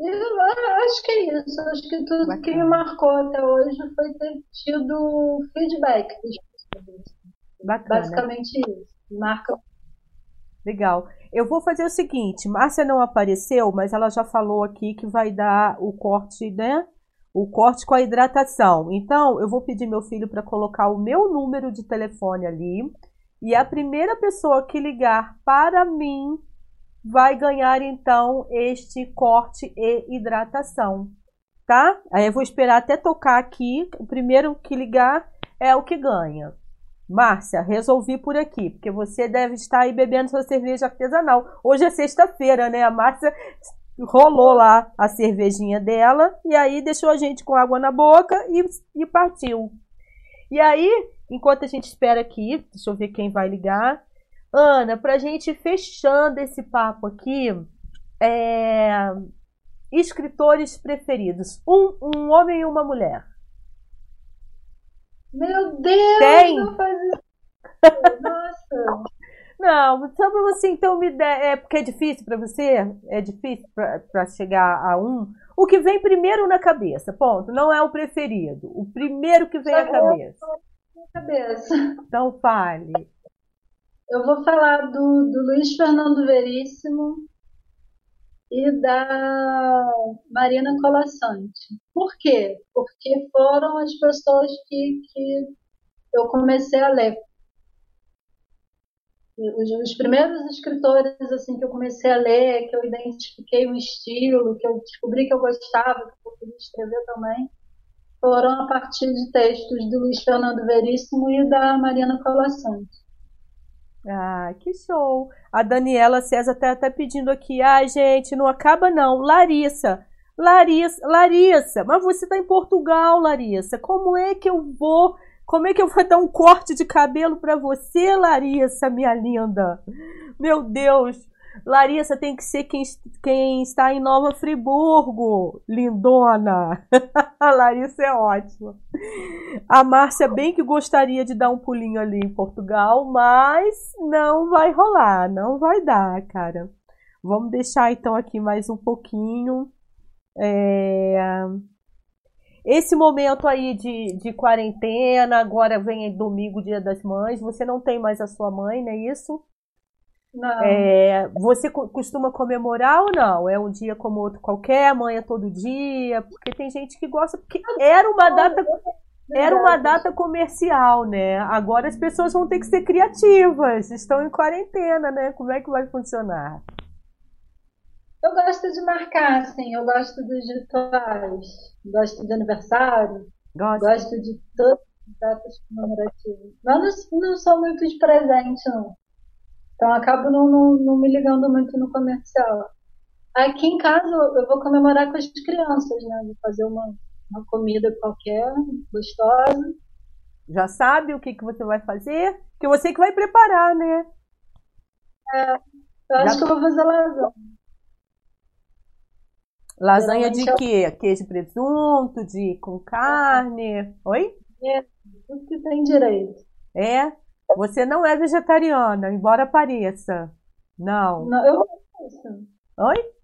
Eu acho que é isso. Acho que tudo Bacana. que me marcou até hoje foi ter tido feedback Bacana. Basicamente isso. Marca Legal. Eu vou fazer o seguinte, Márcia não apareceu, mas ela já falou aqui que vai dar o corte, né? O corte com a hidratação. Então, eu vou pedir meu filho para colocar o meu número de telefone ali. E a primeira pessoa que ligar para mim vai ganhar então este corte e hidratação, tá? Aí eu vou esperar até tocar aqui. O primeiro que ligar é o que ganha. Márcia, resolvi por aqui, porque você deve estar aí bebendo sua cerveja artesanal. Hoje é sexta-feira, né? A Márcia rolou lá a cervejinha dela e aí deixou a gente com água na boca e, e partiu. E aí, enquanto a gente espera aqui, deixa eu ver quem vai ligar. Ana, para a gente fechando esse papo aqui, é... escritores preferidos: um, um homem e uma mulher. Meu Deus! Tem? Não faz isso. Nossa! Não, só para você então me der. É porque é difícil para você? É difícil para chegar a um? O que vem primeiro na cabeça, ponto. Não é o preferido. O primeiro que vem à cabeça. cabeça. Então fale. Eu vou falar do, do Luiz Fernando Veríssimo, e da Marina Colassante. Por quê? Porque foram as pessoas que, que eu comecei a ler. Os, os, primeiros escritores assim que eu comecei a ler, que eu identifiquei um estilo, que eu descobri que eu gostava, que eu queria escrever também, foram a partir de textos do Luiz Fernando Veríssimo e da Mariana Colassante. Ah, que show! A Daniela César tá até pedindo aqui. Ai, gente, não acaba não. Larissa, Larissa, Larissa, mas você tá em Portugal, Larissa. Como é que eu vou? Como é que eu vou dar um corte de cabelo para você, Larissa, minha linda? Meu Deus! Larissa tem que ser quem, quem está em Nova Friburgo, lindona. A Larissa é ótima. A Márcia bem que gostaria de dar um pulinho ali em Portugal, mas não vai rolar, não vai dar, cara. Vamos deixar então aqui mais um pouquinho. É... Esse momento aí de, de quarentena, agora vem domingo, dia das mães, você não tem mais a sua mãe, não é isso? Não. É, você costuma comemorar ou não? É um dia como outro qualquer, amanhã todo dia? Porque tem gente que gosta, porque era uma data era uma data comercial, né? Agora as pessoas vão ter que ser criativas, estão em quarentena, né? Como é que vai funcionar? Eu gosto de marcar, sim. Eu gosto dos rituais. Gosto de aniversário. Gosto. Gosto de todas as datas comemorativas. Mas não, não sou muito de presente, não. Então acabo não, não, não me ligando muito no comercial. Aqui em casa eu vou comemorar com as crianças, né? Vou fazer uma, uma comida qualquer, gostosa. Já sabe o que, que você vai fazer? Que você que vai preparar, né? É, eu acho Já- que eu vou fazer lasanha. Lasanha de quê? Queijo e presunto, de com carne. Oi? Tudo que tem direito. É? Você não é vegetariana, embora pareça. Não. Não, eu pareço. Oi?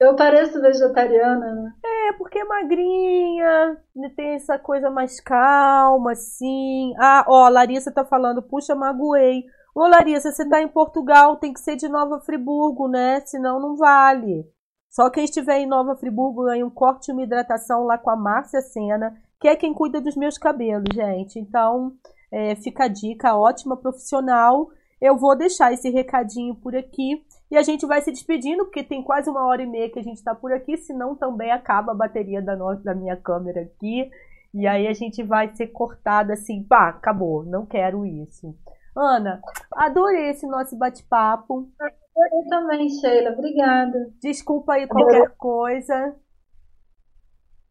Eu pareço vegetariana, né? É porque é magrinha, tem essa coisa mais calma, assim. Ah, ó, a Larissa tá falando, puxa, magoei. Ô, Larissa, você tá em Portugal, tem que ser de Nova Friburgo, né? Senão não vale. Só quem estiver em Nova Friburgo ganha um corte e uma hidratação lá com a Márcia Sena, que é quem cuida dos meus cabelos, gente. Então, é, fica a dica, ótima profissional. Eu vou deixar esse recadinho por aqui. E a gente vai se despedindo, porque tem quase uma hora e meia que a gente está por aqui, senão também acaba a bateria da, no- da minha câmera aqui. E aí a gente vai ser cortada assim, pá, acabou, não quero isso. Ana, adorei esse nosso bate-papo. Eu também, Sheila. Obrigada. Desculpa aí qualquer coisa.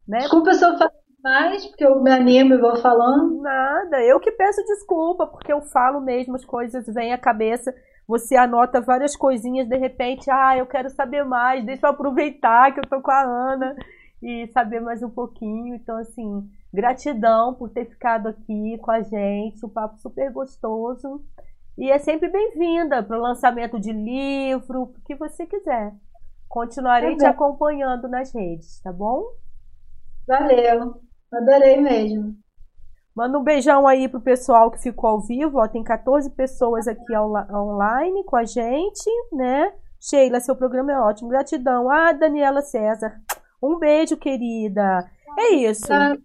Né? Desculpa se eu falo mais, porque eu me animo e vou falando. Nada, eu que peço desculpa, porque eu falo mesmo, as coisas vêm à cabeça, você anota várias coisinhas, de repente, ah, eu quero saber mais, deixa eu aproveitar que eu tô com a Ana e saber mais um pouquinho. Então, assim, gratidão por ter ficado aqui com a gente, um papo super gostoso. E é sempre bem-vinda para o lançamento de livro, o que você quiser. Continuarei Tá te acompanhando nas redes, tá bom? Valeu. Adorei mesmo. Manda um beijão aí pro pessoal que ficou ao vivo, ó, tem 14 pessoas aqui online com a gente, né? Sheila, seu programa é ótimo, gratidão. Ah, Daniela César, um beijo, querida. É isso. Tá.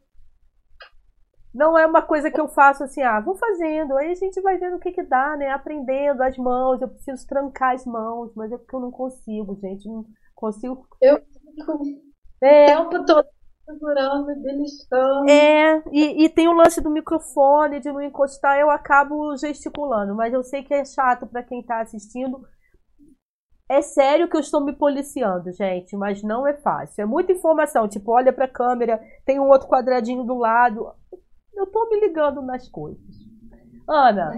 Não é uma coisa que eu faço assim, ah, vou fazendo, aí a gente vai vendo o que que dá, né? Aprendendo as mãos, eu preciso trancar as mãos, mas é porque eu não consigo, gente, não consigo. Eu fico o É, tempo todo segurando, beliscando. É, e, e tem o lance do microfone, de não encostar, eu acabo gesticulando, mas eu sei que é chato pra quem tá assistindo. É sério que eu estou me policiando, gente, mas não é fácil. É muita informação, tipo, olha pra câmera, tem um outro quadradinho do lado. Eu tô me ligando nas coisas. Ana,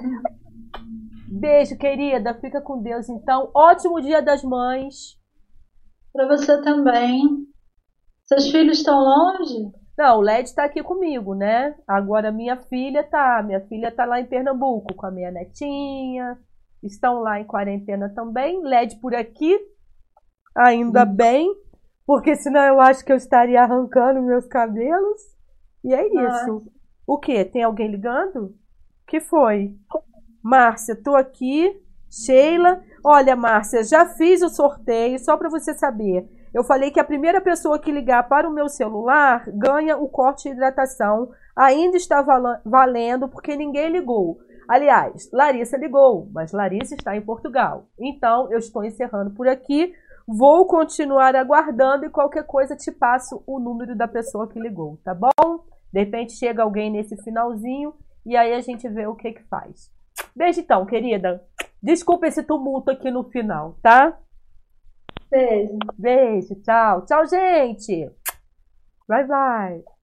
beijo, querida, fica com Deus então. Ótimo Dia das Mães. Pra você também. Seus filhos estão longe? Não, o LED tá aqui comigo, né? Agora minha filha tá, minha filha tá lá em Pernambuco com a minha netinha. Estão lá em quarentena também. LED por aqui. Ainda bem, porque senão eu acho que eu estaria arrancando meus cabelos. E é isso. O quê? Tem alguém ligando? Que foi? Márcia, tô aqui. Sheila. Olha, Márcia, já fiz o sorteio, só para você saber. Eu falei que a primeira pessoa que ligar para o meu celular ganha o corte de hidratação. Ainda está valendo porque ninguém ligou. Aliás, Larissa ligou, mas Larissa está em Portugal. Então, eu estou encerrando por aqui. Vou continuar aguardando e qualquer coisa te passo o número da pessoa que ligou, tá bom? De repente chega alguém nesse finalzinho e aí a gente vê o que que faz. Beijo então, querida. Desculpa esse tumulto aqui no final, tá? Beijo. Beijo, tchau. Tchau, gente. Bye, bye.